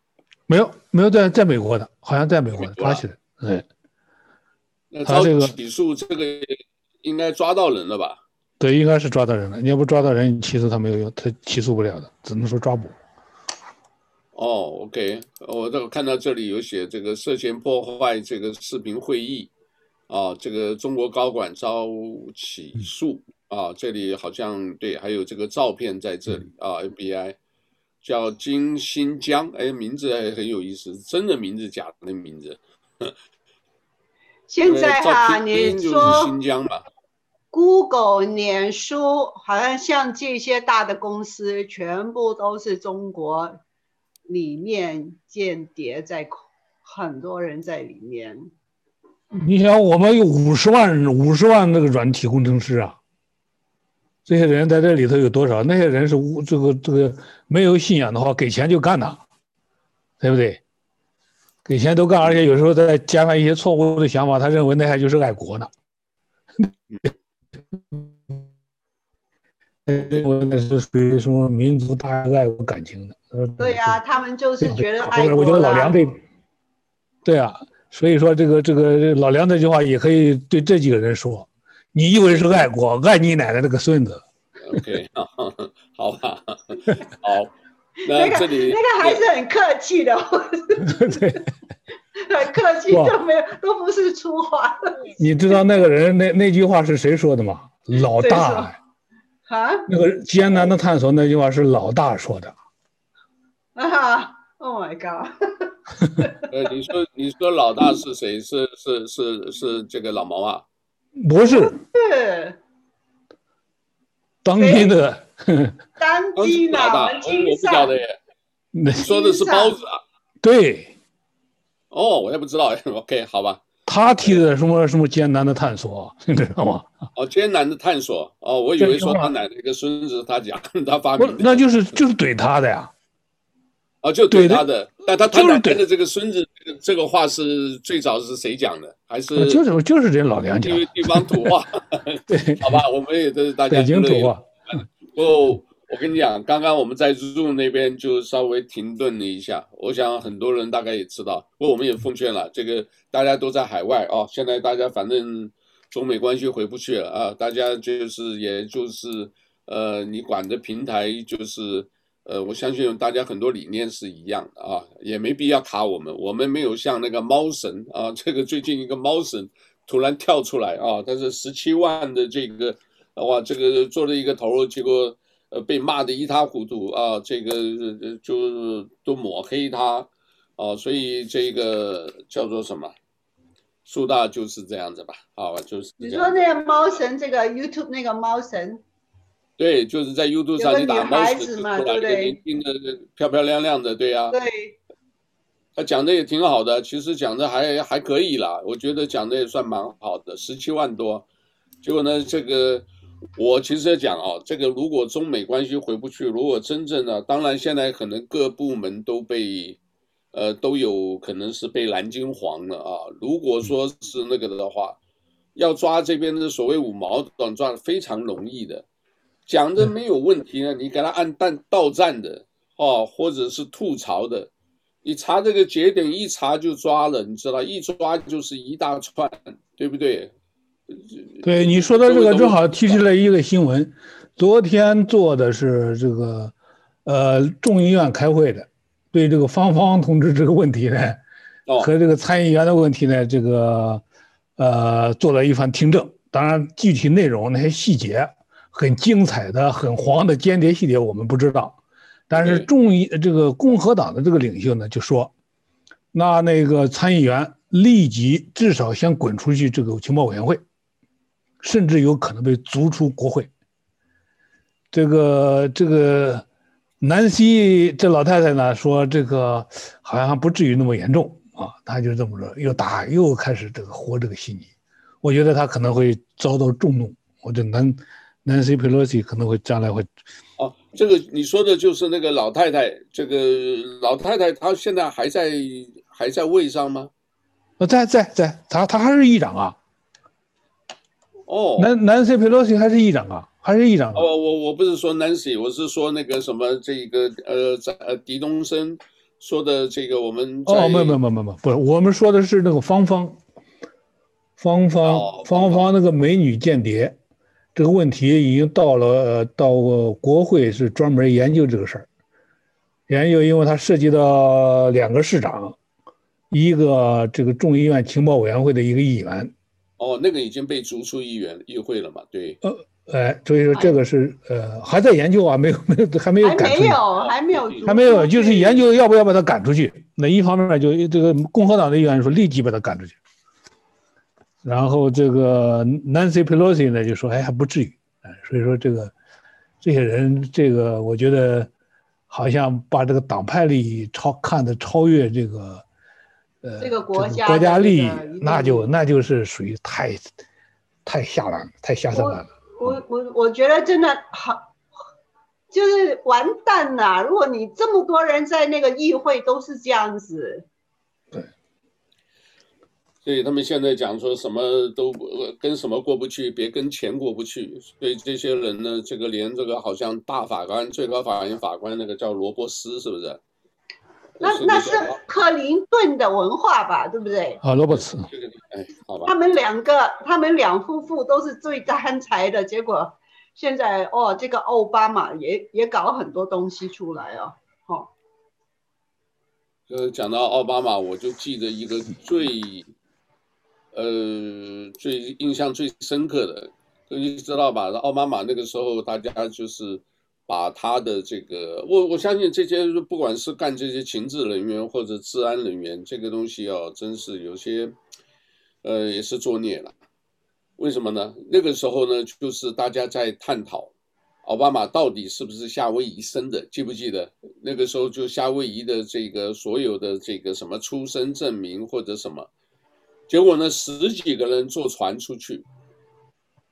没有，没有在在美国的，好像在美国的抓起来。对，那他这个起诉，这个应该抓到人了吧？对，应该是抓到人了。你要不抓到人，你起诉他没有用，他起诉不了的，只能说抓捕。哦，OK，我这个看到这里有写这个涉嫌破坏这个视频会议，啊，这个中国高管遭起诉啊，这里好像对，还有这个照片在这里啊，FBI 叫金新疆，哎，名字还很有意思，真的名字假的名字。现在哈，你说新疆吧，Google、脸书，好像像这些大的公司，全部都是中国。里面间谍在，很多人在里面。你想，我们有五十万五十万那个软体工程师啊，这些人在这里头有多少？那些人是无这个这个没有信仰的话，给钱就干呐，对不对？给钱都干，而且有时候再加上一些错误的想法，他认为那还就是爱国呢。认为那是属于什么民族大爱国感情的。对呀、啊，他们就是觉得爱国。我觉得老梁对，对啊，所以说这个这个老梁这句话也可以对这几个人说：你以为是爱国，爱你奶奶那个孙子。OK，好吧，好。那这里那个那个还是很客气的，对，很客气，都没有都不是粗话。你知道那个人那那句话是谁说的吗？老大。啊？那个艰难的探索那句话是老大说的。啊！Oh my god！呃，你说你说老大是谁？是是是是这个老毛啊？不是，是当今的 当今的老大，我不晓得耶。你说的是包子啊？对。哦，我也不知道。OK，好吧。他提的什么什么艰难的探索，你知道吗？哦，艰难的探索。哦，我以为说他奶奶一个孙子，他讲他发明的。那就是就是怼他的呀。啊，就对他的，但他他奶奶的这个孙子，这个这个话是最早是谁讲的？还是就是就是这老梁讲的。因为地方土话，对，好吧，我们也都是大家。北京土话。哦，我跟你讲，刚刚我们在 Zoom 那边就稍微停顿了一下，我想很多人大概也知道，不过我们也奉劝了，这个大家都在海外啊，现在大家反正中美关系回不去了啊，大家就是也就是呃，你管的平台就是。呃，我相信大家很多理念是一样的啊，也没必要卡我们。我们没有像那个猫神啊，这个最近一个猫神突然跳出来啊，但是十七万的这个，哇，这个做了一个头，结果呃被骂的一塌糊涂啊，这个就都抹黑他啊，所以这个叫做什么？苏大就是这样子吧，好吧，就是。你说那个猫神，这个 YouTube 那个猫神。对，就是在 YouTube 上你打猫屎，嘛，出来一个年轻的、漂漂亮亮的，对呀、啊。对。他讲的也挺好的，其实讲的还还可以啦，我觉得讲的也算蛮好的，十七万多。结果呢，这个我其实讲啊，这个如果中美关系回不去，如果真正的，当然现在可能各部门都被，呃，都有可能是被蓝金黄了啊。如果说是那个的话，要抓这边的所谓五毛党，抓非常容易的。讲的没有问题呢，你给他按弹到站的哦，或者是吐槽的，你查这个节点一查就抓了，你知道一抓就是一大串，对不对？对，你说的这个正好提出了一个新闻，昨天做的是这个，呃，众议院开会的，对这个芳芳同志这个问题呢，和这个参议员的问题呢，这个呃做了一番听证，当然具体内容那些细节。很精彩的、很黄的间谍系列我们不知道，但是众议这个共和党的这个领袖呢就说，那那个参议员立即至少先滚出去这个情报委员会，甚至有可能被逐出国会。这个这个南希这老太太呢说，这个好像还不至于那么严重啊，她就这么说，又打又开始这个活这个心理，我觉得她可能会遭到重弄，或者南。Nancy Pelosi 可能会将来会，哦，这个你说的就是那个老太太，这个老太太她现在还在还在位上吗？啊在在在，她她还是议长啊。哦哦，南 Nancy Pelosi 还是议长啊，还是议长啊。哦，我我不是说 Nancy，我是说那个什么这个呃，在呃狄东升说的这个我们哦，没有没有没有没有，不是，我们说的是那个芳芳，芳芳、哦、芳芳那个美女间谍，这个问题已经到了到国会是专门研究这个事儿，研究，因为它涉及到两个市长，一个这个众议院情报委员会的一个议员。哦，那个已经被逐出议员议会了嘛？对。呃，哎，所以说这个是呃还在研究啊，没有没有还没有赶出去，还没有还没有还没有，就是研究要不要把他赶出去。那一方面就这个共和党的议员说立即把他赶出去，然后这个 Nancy Pelosi 呢就说哎还不至于，哎，所以说这个这些人这个我觉得好像把这个党派利益超看得超越这个。呃，这个国家国家利益，那就那就是属于太，太下了，太下三滥了。我我我觉得真的好，就是完蛋了。如果你这么多人在那个议会都是这样子，对，所以他们现在讲说什么都跟什么过不去，别跟钱过不去。所以这些人呢，这个连这个好像大法官、最高法院法官那个叫罗伯斯，是不是？那那是克林顿的文化吧，对不对？啊，罗伯茨，哎，好吧。他们两个，他们两夫妇都是最贪财的，结果现在哦，这个奥巴马也也搞很多东西出来哦，哦。呃，讲到奥巴马，我就记得一个最，呃，最印象最深刻的，你知道吧？奥巴马那个时候，大家就是。把他的这个，我我相信这些不管是干这些情治人员或者治安人员，这个东西啊，真是有些，呃，也是作孽了。为什么呢？那个时候呢，就是大家在探讨奥巴马到底是不是夏威夷生的，记不记得？那个时候就夏威夷的这个所有的这个什么出生证明或者什么，结果呢，十几个人坐船出去，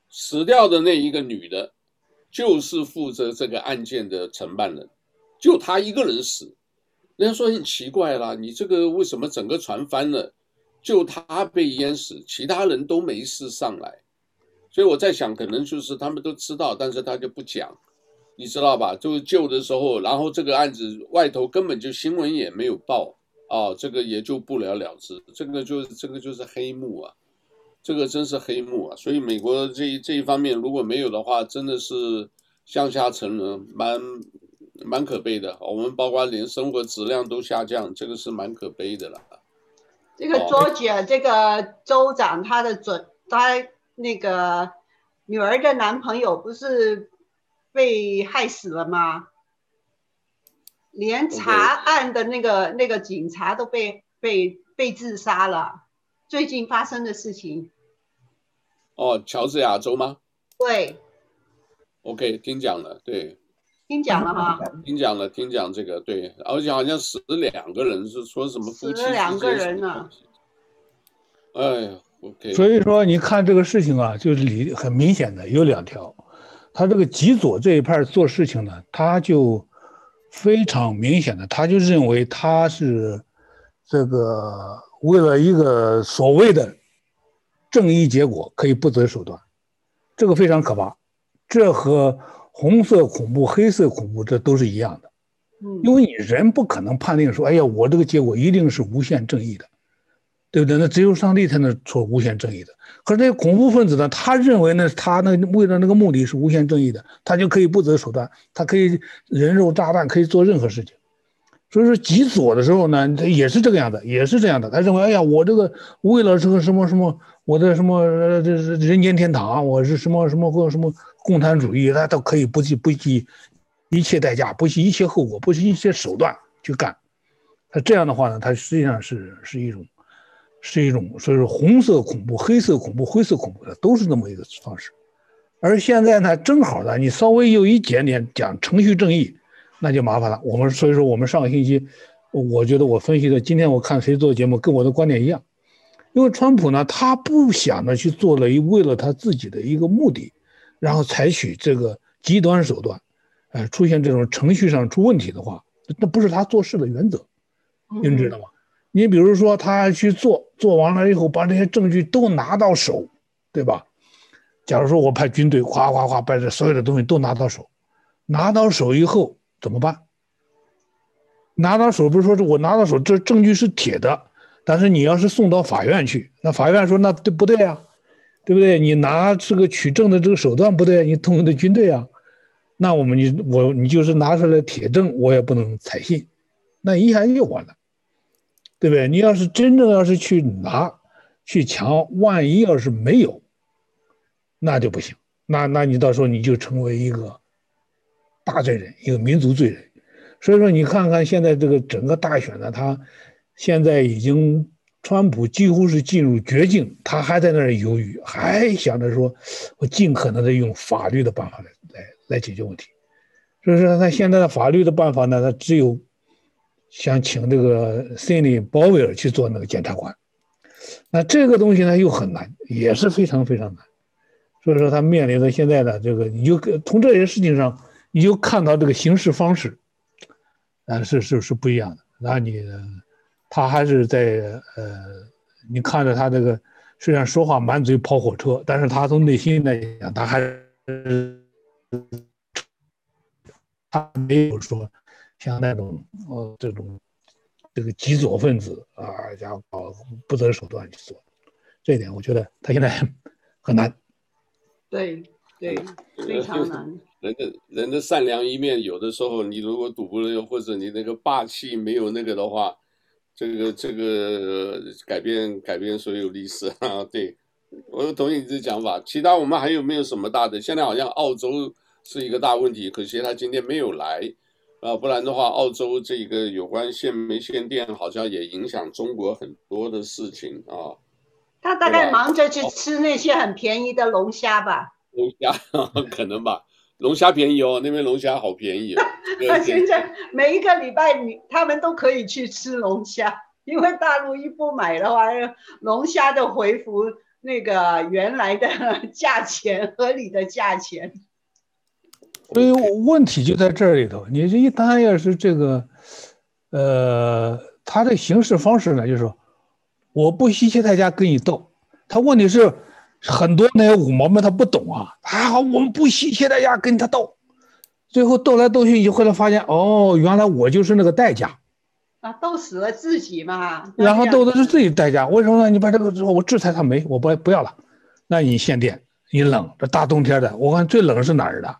死掉的那一个女的。就是负责这个案件的承办人，就他一个人死，人家说很奇怪啦，你这个为什么整个船翻了，就他被淹死，其他人都没事上来，所以我在想，可能就是他们都知道，但是他就不讲，你知道吧？就是救的时候，然后这个案子外头根本就新闻也没有报啊，这个也就不了了之，这个就是这个就是黑幕啊。这个真是黑幕啊！所以美国这一这一方面如果没有的话，真的是向下沉沦，蛮蛮可悲的。我们包括连生活质量都下降，这个是蛮可悲的了。这个佐治亚这个州长，他的准，他那个女儿的男朋友不是被害死了吗？连查案的那个那个警察都被被被自杀了。最近发生的事情，哦，乔治亚州吗？对，OK，听讲了，对，听讲了哈，听讲了，听讲这个，对，而且好像死了两个人，是说什么夫妻死了两个人呢？哎呀，OK，所以说你看这个事情啊，就是理很明显的有两条，他这个极左这一派做事情呢，他就非常明显的，他就认为他是这个。为了一个所谓的正义结果，可以不择手段，这个非常可怕。这和红色恐怖、黑色恐怖这都是一样的。因为你人不可能判定说，哎呀，我这个结果一定是无限正义的，对不对？那只有上帝才能做无限正义的。可是这些恐怖分子呢，他认为呢，他那为了那个目的是无限正义的，他就可以不择手段，他可以人肉炸弹，可以做任何事情。所以说极左的时候呢，他也是这个样子，也是这样的。他认为，哎呀，我这个为了这个什么什么，我的什么这是人间天堂，我是什么什么或什么共产主义，他都可以不计不计一切代价，不计一切后果，不计一切手段去干。他这样的话呢，他实际上是是一种，是一种，所以说红色恐怖、黑色恐怖、灰色恐怖的都是那么一个方式。而现在呢，正好呢，你稍微有一点点讲程序正义。那就麻烦了。我们所以说，我们上个星期，我觉得我分析的，今天我看谁做节目，跟我的观点一样。因为川普呢，他不想着去做了一为了他自己的一个目的，然后采取这个极端手段，呃，出现这种程序上出问题的话，那不是他做事的原则，您知道吗？你比如说他去做，做完了以后把这些证据都拿到手，对吧？假如说我派军队咵咵咵把这所有的东西都拿到手，拿到手以后怎么办？拿到手不是说是我拿到手，这证据是铁的，但是你要是送到法院去，那法院说那对不对呀？对不对？你拿这个取证的这个手段不对，你动用的军队啊，那我们你我你就是拿出来铁证，我也不能采信，那一下就完了，对不对？你要是真正要是去拿去抢，万一要是没有，那就不行，那那你到时候你就成为一个大罪人，一个民族罪人。所以说，你看看现在这个整个大选呢，他现在已经。川普几乎是进入绝境，他还在那儿犹豫，还想着说，我尽可能的用法律的办法来来来解决问题。所以说，他现在的法律的办法呢，他只有想请这个 s i n y 鲍威尔去做那个检察官。那这个东西呢又很难，也是非常非常难。所以说，他面临的现在的这个，你就从这些事情上，你就看到这个行事方式，啊，是是是不一样的。那你。他还是在呃，你看着他这个，虽然说话满嘴跑火车，但是他从内心来讲，他还是他没有说像那种呃这种这个极左分子啊，然后不择手段去做，这一点我觉得他现在很难。对对，非常难。人的人的善良一面，有的时候你如果赌不了，或者你那个霸气没有那个的话。这个这个改变改变所有历史啊！对，我同意你这讲法。其他我们还有没有什么大的？现在好像澳洲是一个大问题，可惜他今天没有来啊，不然的话，澳洲这个有关限煤限电，好像也影响中国很多的事情啊。他大概忙着去吃那些很便宜的龙虾吧？龙虾可能吧。龙虾便宜哦，那边龙虾好便宜哦。他现在每一个礼拜你他们都可以去吃龙虾，因为大陆一不买的话，龙虾就回复那个原来的价钱，合理的价钱。所以问题就在这里头，你这一旦要是这个，呃，他的行事方式呢，就是说我不惜一切代价跟你斗，他问题是。很多那些五毛们他不懂啊，还好我们不惜一切代价跟他斗，最后斗来斗去，你后来发现哦，原来我就是那个代价，啊，斗死了自己嘛。然后斗的是自己代价，为什么呢？你把这个之后我制裁他没，我不不要了，那你限电，你冷，这大冬天的，我看最冷是哪儿的？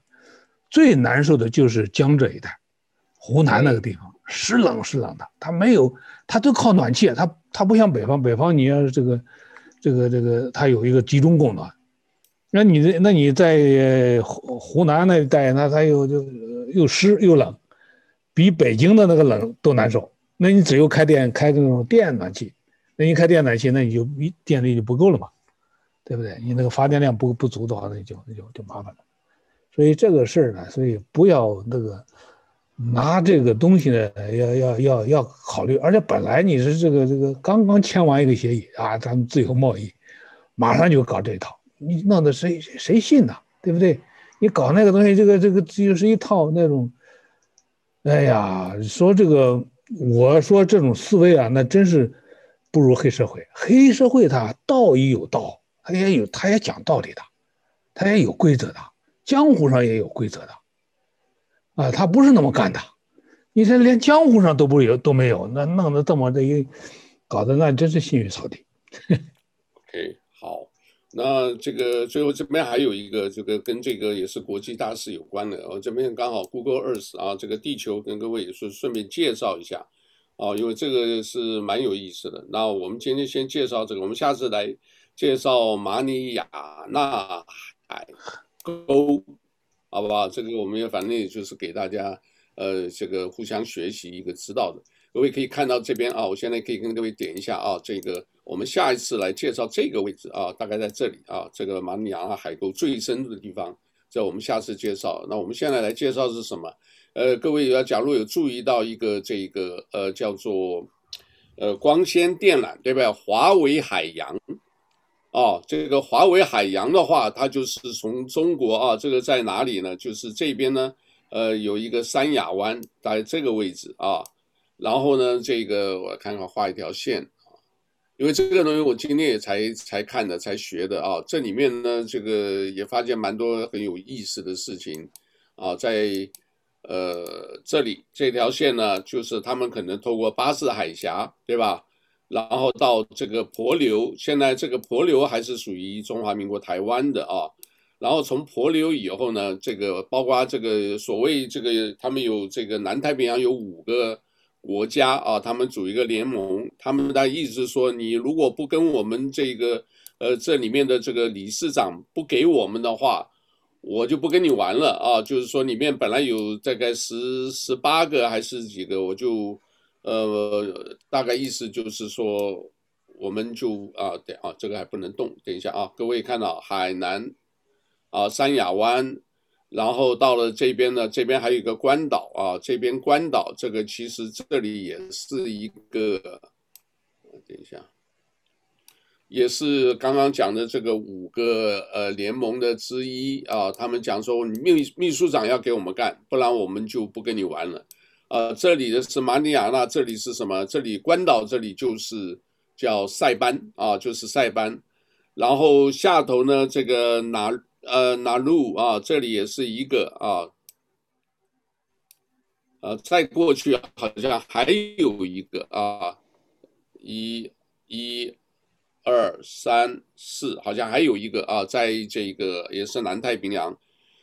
最难受的就是江浙一带，湖南那个地方湿冷湿冷的，它没有，它都靠暖气，它它不像北方，北方你要是这个。这个这个它有一个集中供暖，那你这那你在湖湖南那一带，那它又就又湿又冷，比北京的那个冷都难受。那你只有开电开这种电暖气，那你开电暖气，那你就一电力就不够了嘛，对不对？你那个发电量不不足的话，那就那就就麻烦了。所以这个事儿呢，所以不要那个拿这个东西呢，要要要要考虑，而且本来你是这个这个刚刚签完一个协议啊，咱们自由贸易，马上就搞这一套，你弄得谁谁信呐？对不对？你搞那个东西，这个这个就是一套那种，哎呀，说这个，我说这种思维啊，那真是不如黑社会。黑社会他道义有道，他也有，他也讲道理的，他也有规则的，江湖上也有规则的。啊，他不是那么干的，你这连江湖上都不有都没有，那弄得这么这一，搞得那真是心与草地。OK，好，那这个最后这边还有一个这个跟这个也是国际大事有关的，我这边刚好 Google Earth 啊，这个地球跟各位也是顺便介绍一下啊，因为这个是蛮有意思的。那我们今天先介绍这个，我们下次来介绍马里亚纳海沟。好不好？这个我们也反正也就是给大家，呃，这个互相学习一个知道的。各位可以看到这边啊，我现在可以跟各位点一下啊，这个我们下一次来介绍这个位置啊，大概在这里啊，这个马里亚纳海沟最深的地方，在我们下次介绍。那我们现在来介绍是什么？呃，各位要假如有注意到一个这个呃叫做呃光纤电缆，对不对？华为海洋。哦，这个华为海洋的话，它就是从中国啊，这个在哪里呢？就是这边呢，呃，有一个三亚湾在这个位置啊，然后呢，这个我看看画一条线啊，因为这个东西我今天也才才看的，才学的啊。这里面呢，这个也发现蛮多很有意思的事情啊，在呃这里这条线呢，就是他们可能透过巴士海峡，对吧？然后到这个婆留，现在这个婆留还是属于中华民国台湾的啊。然后从婆留以后呢，这个包括这个所谓这个他们有这个南太平洋有五个。国家啊，他们组一个联盟，他们的意思说，你如果不跟我们这个，呃，这里面的这个理事长不给我们的话，我就不跟你玩了啊。就是说，里面本来有大概十十八个还是几个，我就，呃，大概意思就是说，我们就啊，对啊，这个还不能动，等一下啊，各位看到海南，啊，三亚湾。然后到了这边呢，这边还有一个关岛啊，这边关岛这个其实这里也是一个，等一下，也是刚刚讲的这个五个呃联盟的之一啊。他们讲说，秘秘书长要给我们干，不然我们就不跟你玩了。呃，这里的是马里亚纳，这里是什么？这里关岛这里就是叫塞班啊，就是塞班。然后下头呢，这个哪？呃，那路啊，这里也是一个啊，呃，再过去好像还有一个啊，一、一、二、三、四，好像还有一个啊，在这个也是南太平洋，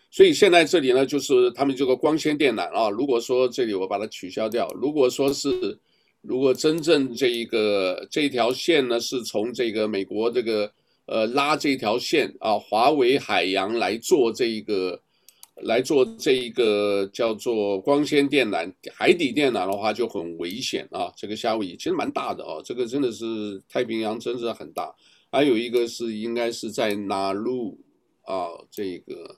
所以现在这里呢，就是他们这个光纤电缆啊，如果说这里我把它取消掉，如果说是，如果真正这一个这条线呢，是从这个美国这个。呃，拉这条线啊，华为海洋来做这一个，来做这一个叫做光纤电缆、海底电缆的话就很危险啊。这个夏威夷其实蛮大的啊，这个真的是太平洋，真是很大。还有一个是应该是在哪路啊，这个。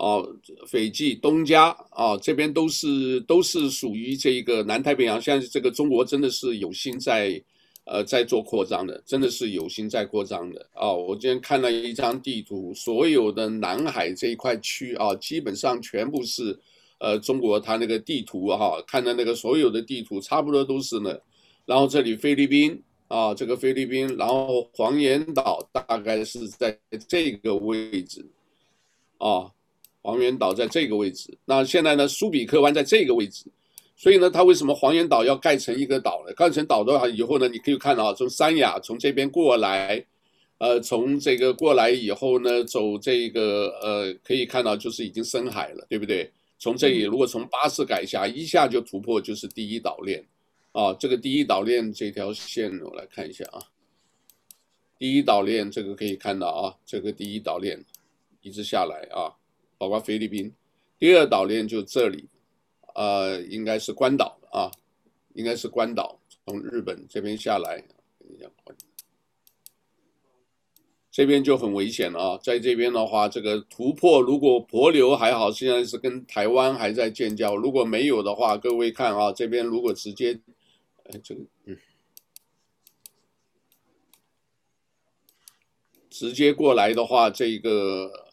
哦，斐济、东加啊，这边都是都是属于这个南太平洋。现在这个中国真的是有心在，呃，在做扩张的，真的是有心在扩张的啊。我今天看了一张地图，所有的南海这一块区啊，基本上全部是，呃，中国它那个地图哈、看的那个所有的地图差不多都是呢。然后这里菲律宾啊，这个菲律宾，然后黄岩岛大概是在这个位置，啊。黄岩岛在这个位置，那现在呢，苏比克湾在这个位置，所以呢，它为什么黄岩岛要盖成一个岛呢？盖成岛的话，以后呢，你可以看到从三亚从这边过来，呃，从这个过来以后呢，走这个呃，可以看到就是已经深海了，对不对？从这里如果从巴士海峡一下就突破，就是第一岛链啊。这个第一岛链这条线，我来看一下啊，第一岛链这个可以看到啊，这个第一岛链一直下来啊。包括菲律宾，第二岛链就这里，呃，应该是关岛啊，应该是关岛，从日本这边下来，这边就很危险了啊，在这边的话，这个突破如果帛琉还好，现在是跟台湾还在建交，如果没有的话，各位看啊，这边如果直接，哎，这个，嗯，直接过来的话，这个。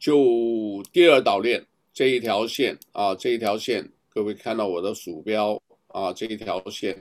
就第二岛链这一条线啊，这一条线，各位看到我的鼠标啊，这一条线，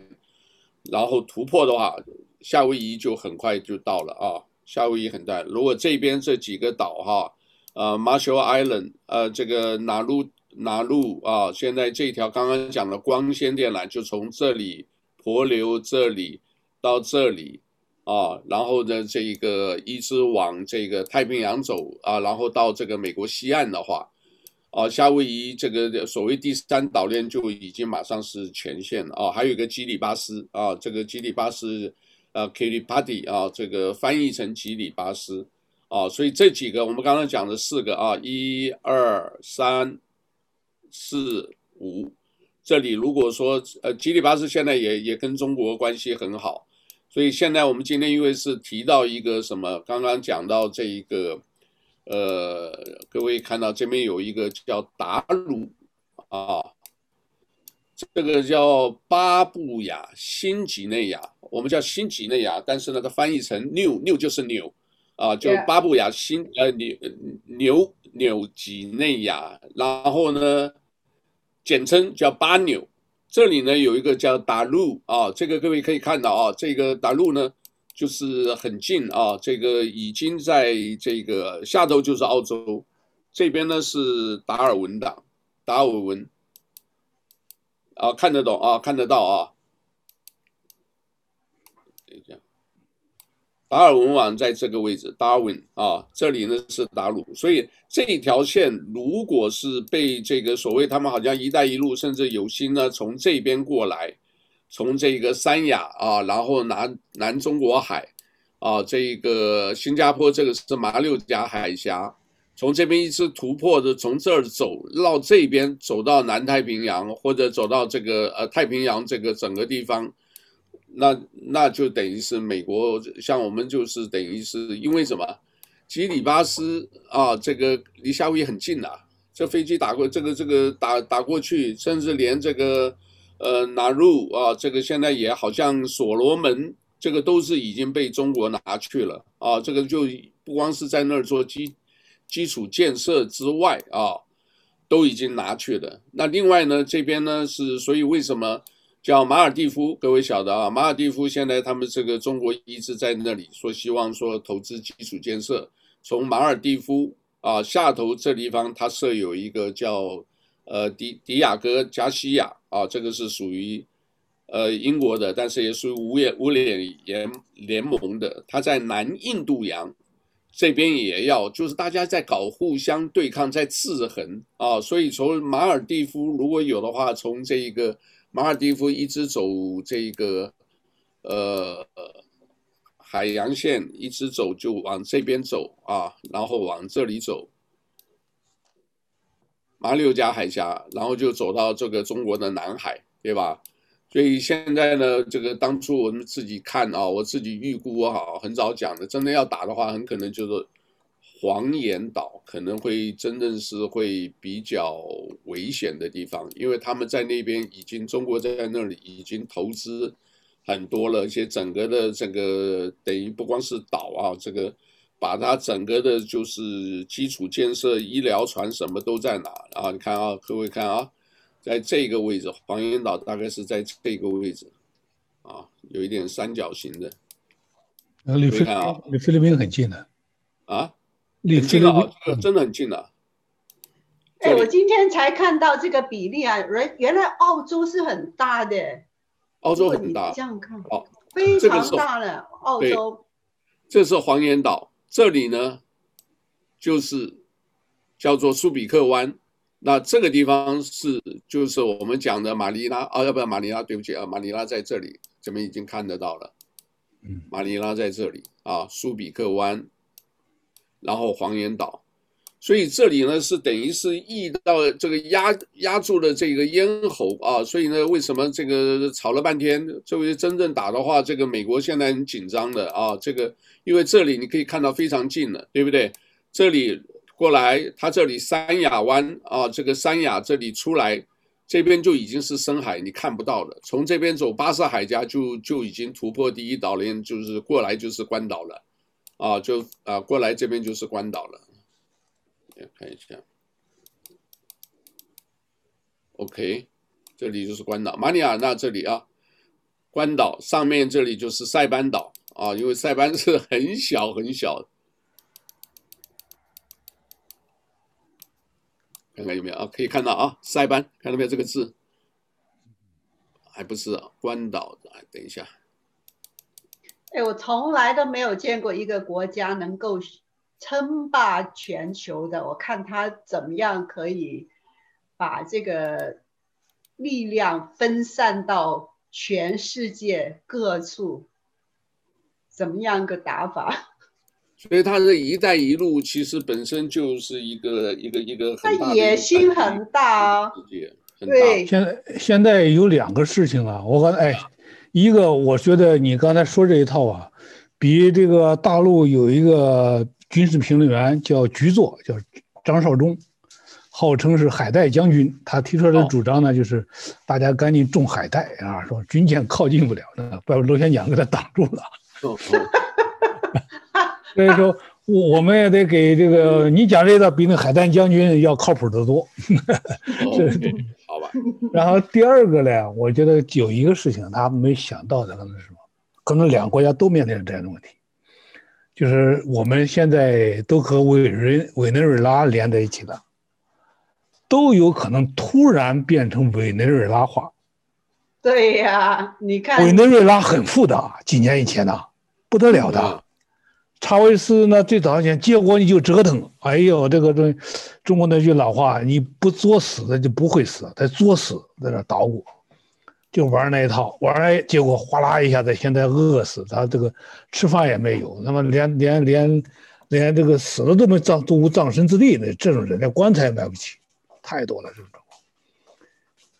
然后突破的话，夏威夷就很快就到了啊，夏威夷很大。如果这边这几个岛哈，呃，Marshall Island，呃，这个哪路哪路啊，现在这条刚刚讲的光纤电缆就从这里婆流这里到这里。啊，然后呢，这一个一直往这个太平洋走啊，然后到这个美国西岸的话，啊，夏威夷这个所谓第三岛链就已经马上是全线了啊。还有一个基里巴斯啊，这个基里巴斯，呃，Kiribati 啊，这个翻译成基里巴斯啊，所以这几个我们刚刚讲的四个啊，一二三四五，这里如果说呃，基里巴斯现在也也跟中国关系很好。所以现在我们今天因为是提到一个什么，刚刚讲到这一个，呃，各位看到这边有一个叫达鲁啊，这个叫巴布亚新几内亚，我们叫新几内亚，但是呢，它翻译成纽纽就是纽啊，叫巴布亚新呃纽纽纽几内亚，然后呢，简称叫巴纽这里呢有一个叫大陆啊，这个各位可以看到啊，这个大陆呢就是很近啊，这个已经在这个下周就是澳洲，这边呢是达尔文党，达尔文啊，看得懂啊，看得到啊。等一下。达尔文网在这个位置，Darwin 啊，这里呢是大陆，所以这一条线如果是被这个所谓他们好像“一带一路”，甚至有心呢从这边过来，从这个三亚啊，然后南南中国海啊，这个新加坡这个是马六甲海峡，从这边一直突破的，从这儿走绕这边走到南太平洋，或者走到这个呃太平洋这个整个地方。那那就等于是美国，像我们就是等于是因为什么？基里巴斯啊，这个离夏威夷很近呐，这飞机打过，这个这个打打过去，甚至连这个呃纳入啊，这个现在也好像所罗门，这个都是已经被中国拿去了啊，这个就不光是在那儿做基基础建设之外啊，都已经拿去了。那另外呢，这边呢是所以为什么？叫马尔地夫，各位晓得啊，马尔地夫现在他们这个中国一直在那里说希望说投资基础建设，从马尔地夫啊下头这地方，它设有一个叫呃迪迪亚哥加西亚啊，这个是属于呃英国的，但是也属于五眼五眼联联盟的，它在南印度洋这边也要，就是大家在搞互相对抗，在制衡啊，所以从马尔地夫如果有的话，从这一个。马尔地夫一直走这个，呃，海洋线一直走就往这边走啊，然后往这里走，马六甲海峡，然后就走到这个中国的南海，对吧？所以现在呢，这个当初我们自己看啊，我自己预估啊，很早讲的，真的要打的话，很可能就是。黄岩岛可能会真正是会比较危险的地方，因为他们在那边已经，中国在那里已经投资很多了，而且整个的这个等于不光是岛啊，这个把它整个的就是基础建设、医疗船什么都在哪啊？你看啊，各位看啊，在这个位置，黄岩岛大概是在这个位置啊，有一点三角形的。离菲离菲律宾很近的啊。很近了啊，这个真的很近了。哎，我今天才看到这个比例啊，原原来澳洲是很大的。澳洲很大，这样看，哦，非常大的澳洲。这是黄岩岛，这里呢就是叫做苏比克湾。那这个地方是就是我们讲的马尼拉啊，要不要马尼拉？对不起啊，马尼拉在这里，这边已经看得到了。嗯，马尼拉在这里啊，苏比克湾。然后黄岩岛，所以这里呢是等于是遇到这个压压住了这个咽喉啊，所以呢，为什么这个吵了半天，这回真正打的话，这个美国现在很紧张的啊，这个因为这里你可以看到非常近了，对不对？这里过来，它这里三亚湾啊，这个三亚这里出来，这边就已经是深海，你看不到了。从这边走巴士海峡就就已经突破第一岛链，就是过来就是关岛了。啊，就啊，过来这边就是关岛了。来看一下，OK，这里就是关岛，马里亚纳这里啊，关岛上面这里就是塞班岛啊，因为塞班是很小很小。看看有没有啊？可以看到啊，塞班，看到没有这个字？还不是关岛的，等一下。哎，我从来都没有见过一个国家能够称霸全球的。我看他怎么样可以把这个力量分散到全世界各处，怎么样个打法？所以他的一带一路其实本身就是一个一个一个很大的野心很大啊。对，现在现在有两个事情啊，我刚才哎。一个，我觉得你刚才说这一套啊，比这个大陆有一个军事评论员叫局座，叫张绍忠，号称是海带将军。他提出来的主张呢，就是大家赶紧种海带啊，说军舰靠近不了，那把螺旋桨给他挡住了。所以说，我们也得给这个你讲这个比那海带将军要靠谱得多。哦、好吧。吧。然后第二个呢，我觉得有一个事情他没想到的可能是什么？可能两个国家都面临着这样的问题，就是我们现在都和委瑞委内瑞拉连在一起的，都有可能突然变成委内瑞拉化。对呀，你看委内瑞拉很富的，几年以前呢，不得了的。查韦斯呢，最早以前，结果你就折腾。哎呦，这个中中国那句老话，你不作死的就不会死，他作死在那捣鼓，就玩那一套，玩哎，结果哗啦一下子，现在饿死，他这个吃饭也没有，那么连连连连这个死了都没葬，都无葬身之地呢。这种人连棺材也买不起，太多了这种。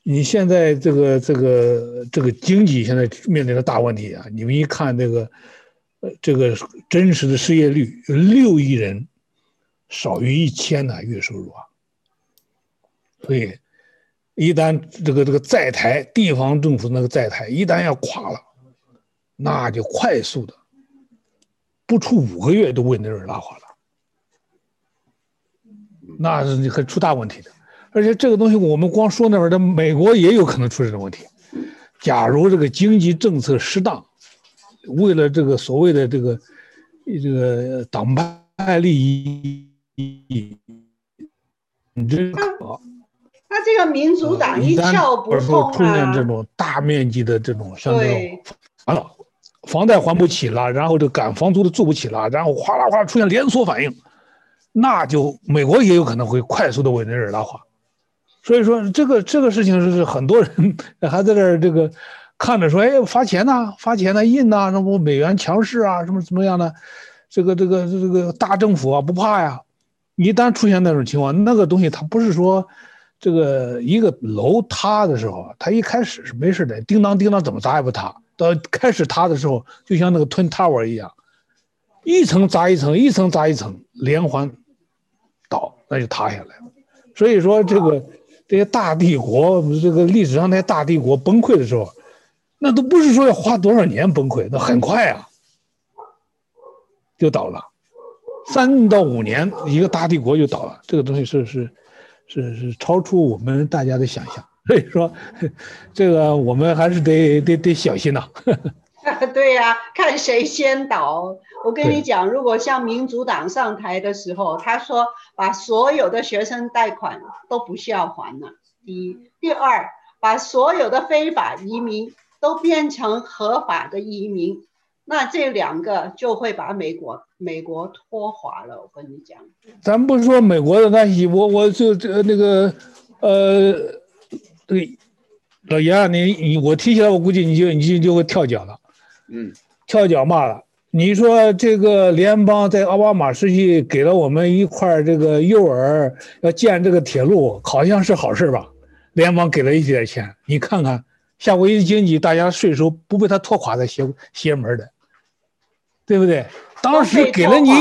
你现在这个这个这个经济现在面临的大问题啊！你们一看这个，这个真实的失业率，六亿人，少于一千的月收入啊。所以，一旦这个这个在台地方政府那个在台一旦要垮了，那就快速的，不出五个月都为那人拉垮了，那是你很出大问题的。而且这个东西，我们光说那边的美国也有可能出这种问题。假如这个经济政策适当，为了这个所谓的这个这个党派利益，你这个，他这个民主党一窍不通啊！出现这种大面积的这种像这种完了，房贷还不起了，然后这赶房租都住不起了，然后哗啦哗啦出现连锁反应，那就美国也有可能会快速的委内瑞拉化。所以说，这个这个事情是很多人还在这儿这个看着说，哎，发钱呐，发钱呐，印呐，什么美元强势啊，什么怎么样的，这个这个这个大政府啊不怕呀。一旦出现那种情况，那个东西它不是说这个一个楼塌的时候，它一开始是没事的，叮当叮当怎么砸也不塌，到开始塌的时候，就像那个 Twin Tower 一样，一层砸一层，一层砸一层，连环倒，那就塌下来了。所以说这个。这些大帝国，这个历史上那些大帝国崩溃的时候，那都不是说要花多少年崩溃，那很快啊，就倒了，三到五年一个大帝国就倒了。这个东西是是是是超出我们大家的想象，所以说，这个我们还是得得得小心呐。对呀、啊，看谁先倒。我跟你讲，如果像民主党上台的时候，他说把所有的学生贷款都不需要还了。第一，第二，把所有的非法移民都变成合法的移民，那这两个就会把美国美国拖垮了。我跟你讲，咱不说美国的关系，我我就这那个，呃，对，老爷，你你我提起来，我估计你就你就就会跳脚了。嗯，跳脚骂了。你说这个联邦在奥巴马时期给了我们一块这个诱饵，要建这个铁路，好像是好事吧？联邦给了一点钱，你看看夏威夷经济，大家税收不被他拖垮在邪邪门的，对不对？当时给了你，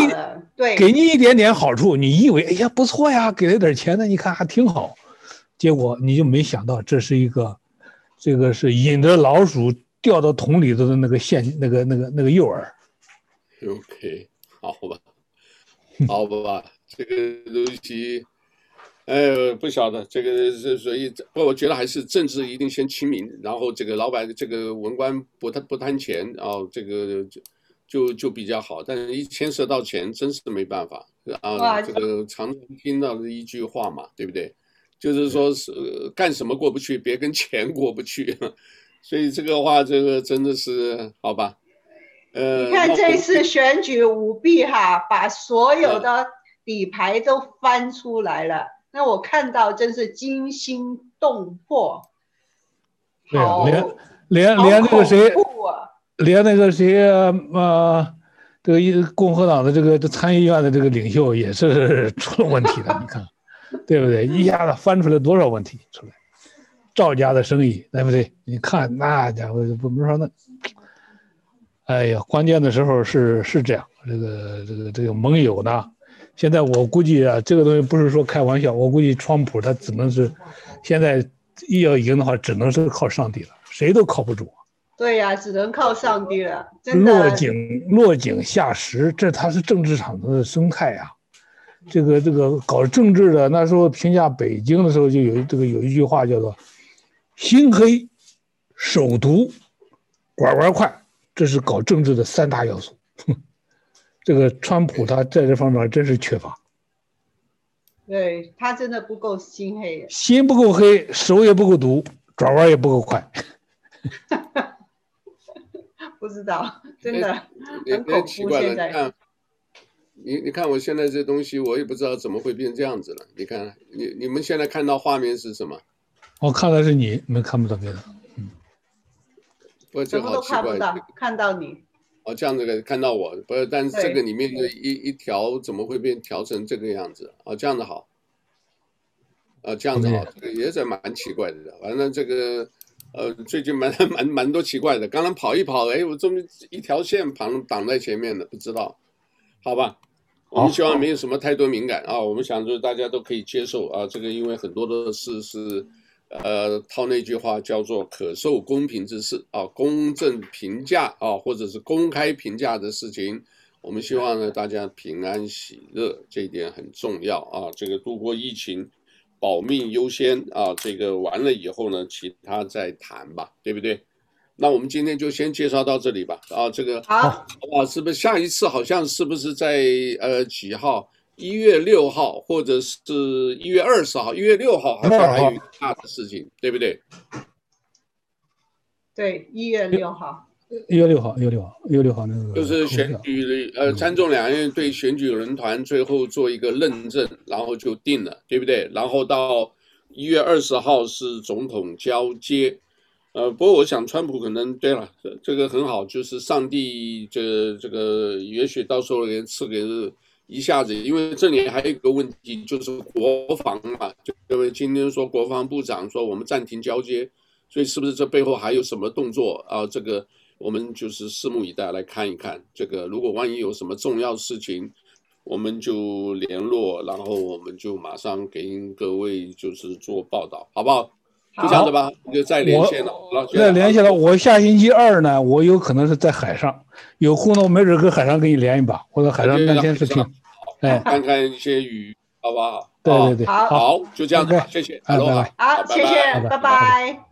对，给你一点点好处，你以为哎呀不错呀，给了点钱呢，你看还挺好，结果你就没想到这是一个，这个是引着老鼠。掉到桶里头的那个线，那个、那个、那个诱饵。OK，好吧，好吧，这个东西，哎，不晓得这个是所以，不，我觉得还是政治一定先亲民，然后这个老板这个文官不贪不贪钱啊，这个就就就比较好。但是一牵涉到钱，真是没办法啊。这个常常听到的一句话嘛，对不对？就是说是干什么过不去，别跟钱过不去。所以这个话，这个真的是好吧？呃，你看这次选举舞弊哈，把所有 的底牌都翻出来了，那我看到真是惊心动魄。对，连连连那个谁，连那个谁呃，这个一共和党的这个参议院的这个领袖也是出了问题的，你看，对不对？一下子翻出来多少问题出来？赵家的生意，对不对？你看那家伙不能说那，哎呀，关键的时候是是这样。这个这个这个盟友呢，现在我估计啊，这个东西不是说开玩笑，我估计川普他只能是，现在要赢的话，只能是靠上帝了，谁都靠不住。对呀、啊，只能靠上帝了。落井落井下石，这他是政治场的生态呀、啊。这个这个搞政治的那时候评价北京的时候，就有这个有一句话叫做。心黑、手毒、拐弯快，这是搞政治的三大要素。这个川普他在这方面真是缺乏。对，他真的不够心黑，心不够黑，手也不够毒，转弯也不够快。不知道，真的很恐怖。现在，你你看我现在这东西，我也不知道怎么会变这样子了。你看，你你们现在看到画面是什么？我看的是你，你们看不到别的。嗯，不，这好奇怪，看不到，看到你。哦，这样子看到我，不是，但是这个里面的一一条怎么会变调成这个样子？哦，这样子好。啊，这样子好，这个也是蛮奇怪的。反正这个。呃，最近蛮蛮蛮多奇怪的，刚刚跑一跑，哎，我这么一条线旁挡在前面的，不知道，好吧？我们希望没有什么太多敏感啊，我们想就是大家都可以接受啊，这个因为很多的事是，呃，套那句话叫做可受公平之事啊，公正评价啊，或者是公开评价的事情，我们希望呢大家平安喜乐，这一点很重要啊，这个度过疫情。保命优先啊！这个完了以后呢，其他再谈吧，对不对？那我们今天就先介绍到这里吧。啊，这个好啊，是不是下一次好像是不是在呃几号？一月六号，或者是一月二十号？一月六号好像还有一个大的事情，对不对？对，一月六号。一月六号，一月六号，一月六号那个就是选举，呃，参众两院对选举人团最后做一个认证，然后就定了，对不对？然后到一月二十号是总统交接，呃，不过我想川普可能对了，这个很好，就是上帝这这个也许到时候给赐给一下子，因为这里还有一个问题就是国防嘛，就因为今天说国防部长说我们暂停交接，所以是不是这背后还有什么动作啊？这个。我们就是拭目以待，来看一看这个。如果万一有什么重要事情，我们就联络，然后我们就马上给各位就是做报道，好不好？好，就这样子吧，就再连线了。再联系了。我下星期二呢，我有可能是在海上，有空呢，我没准跟海上给你连一把，或者海上那天视频。哎，看看一些鱼，好不好？对对对，好，就这样子谢，谢谢，好，谢谢，拜拜。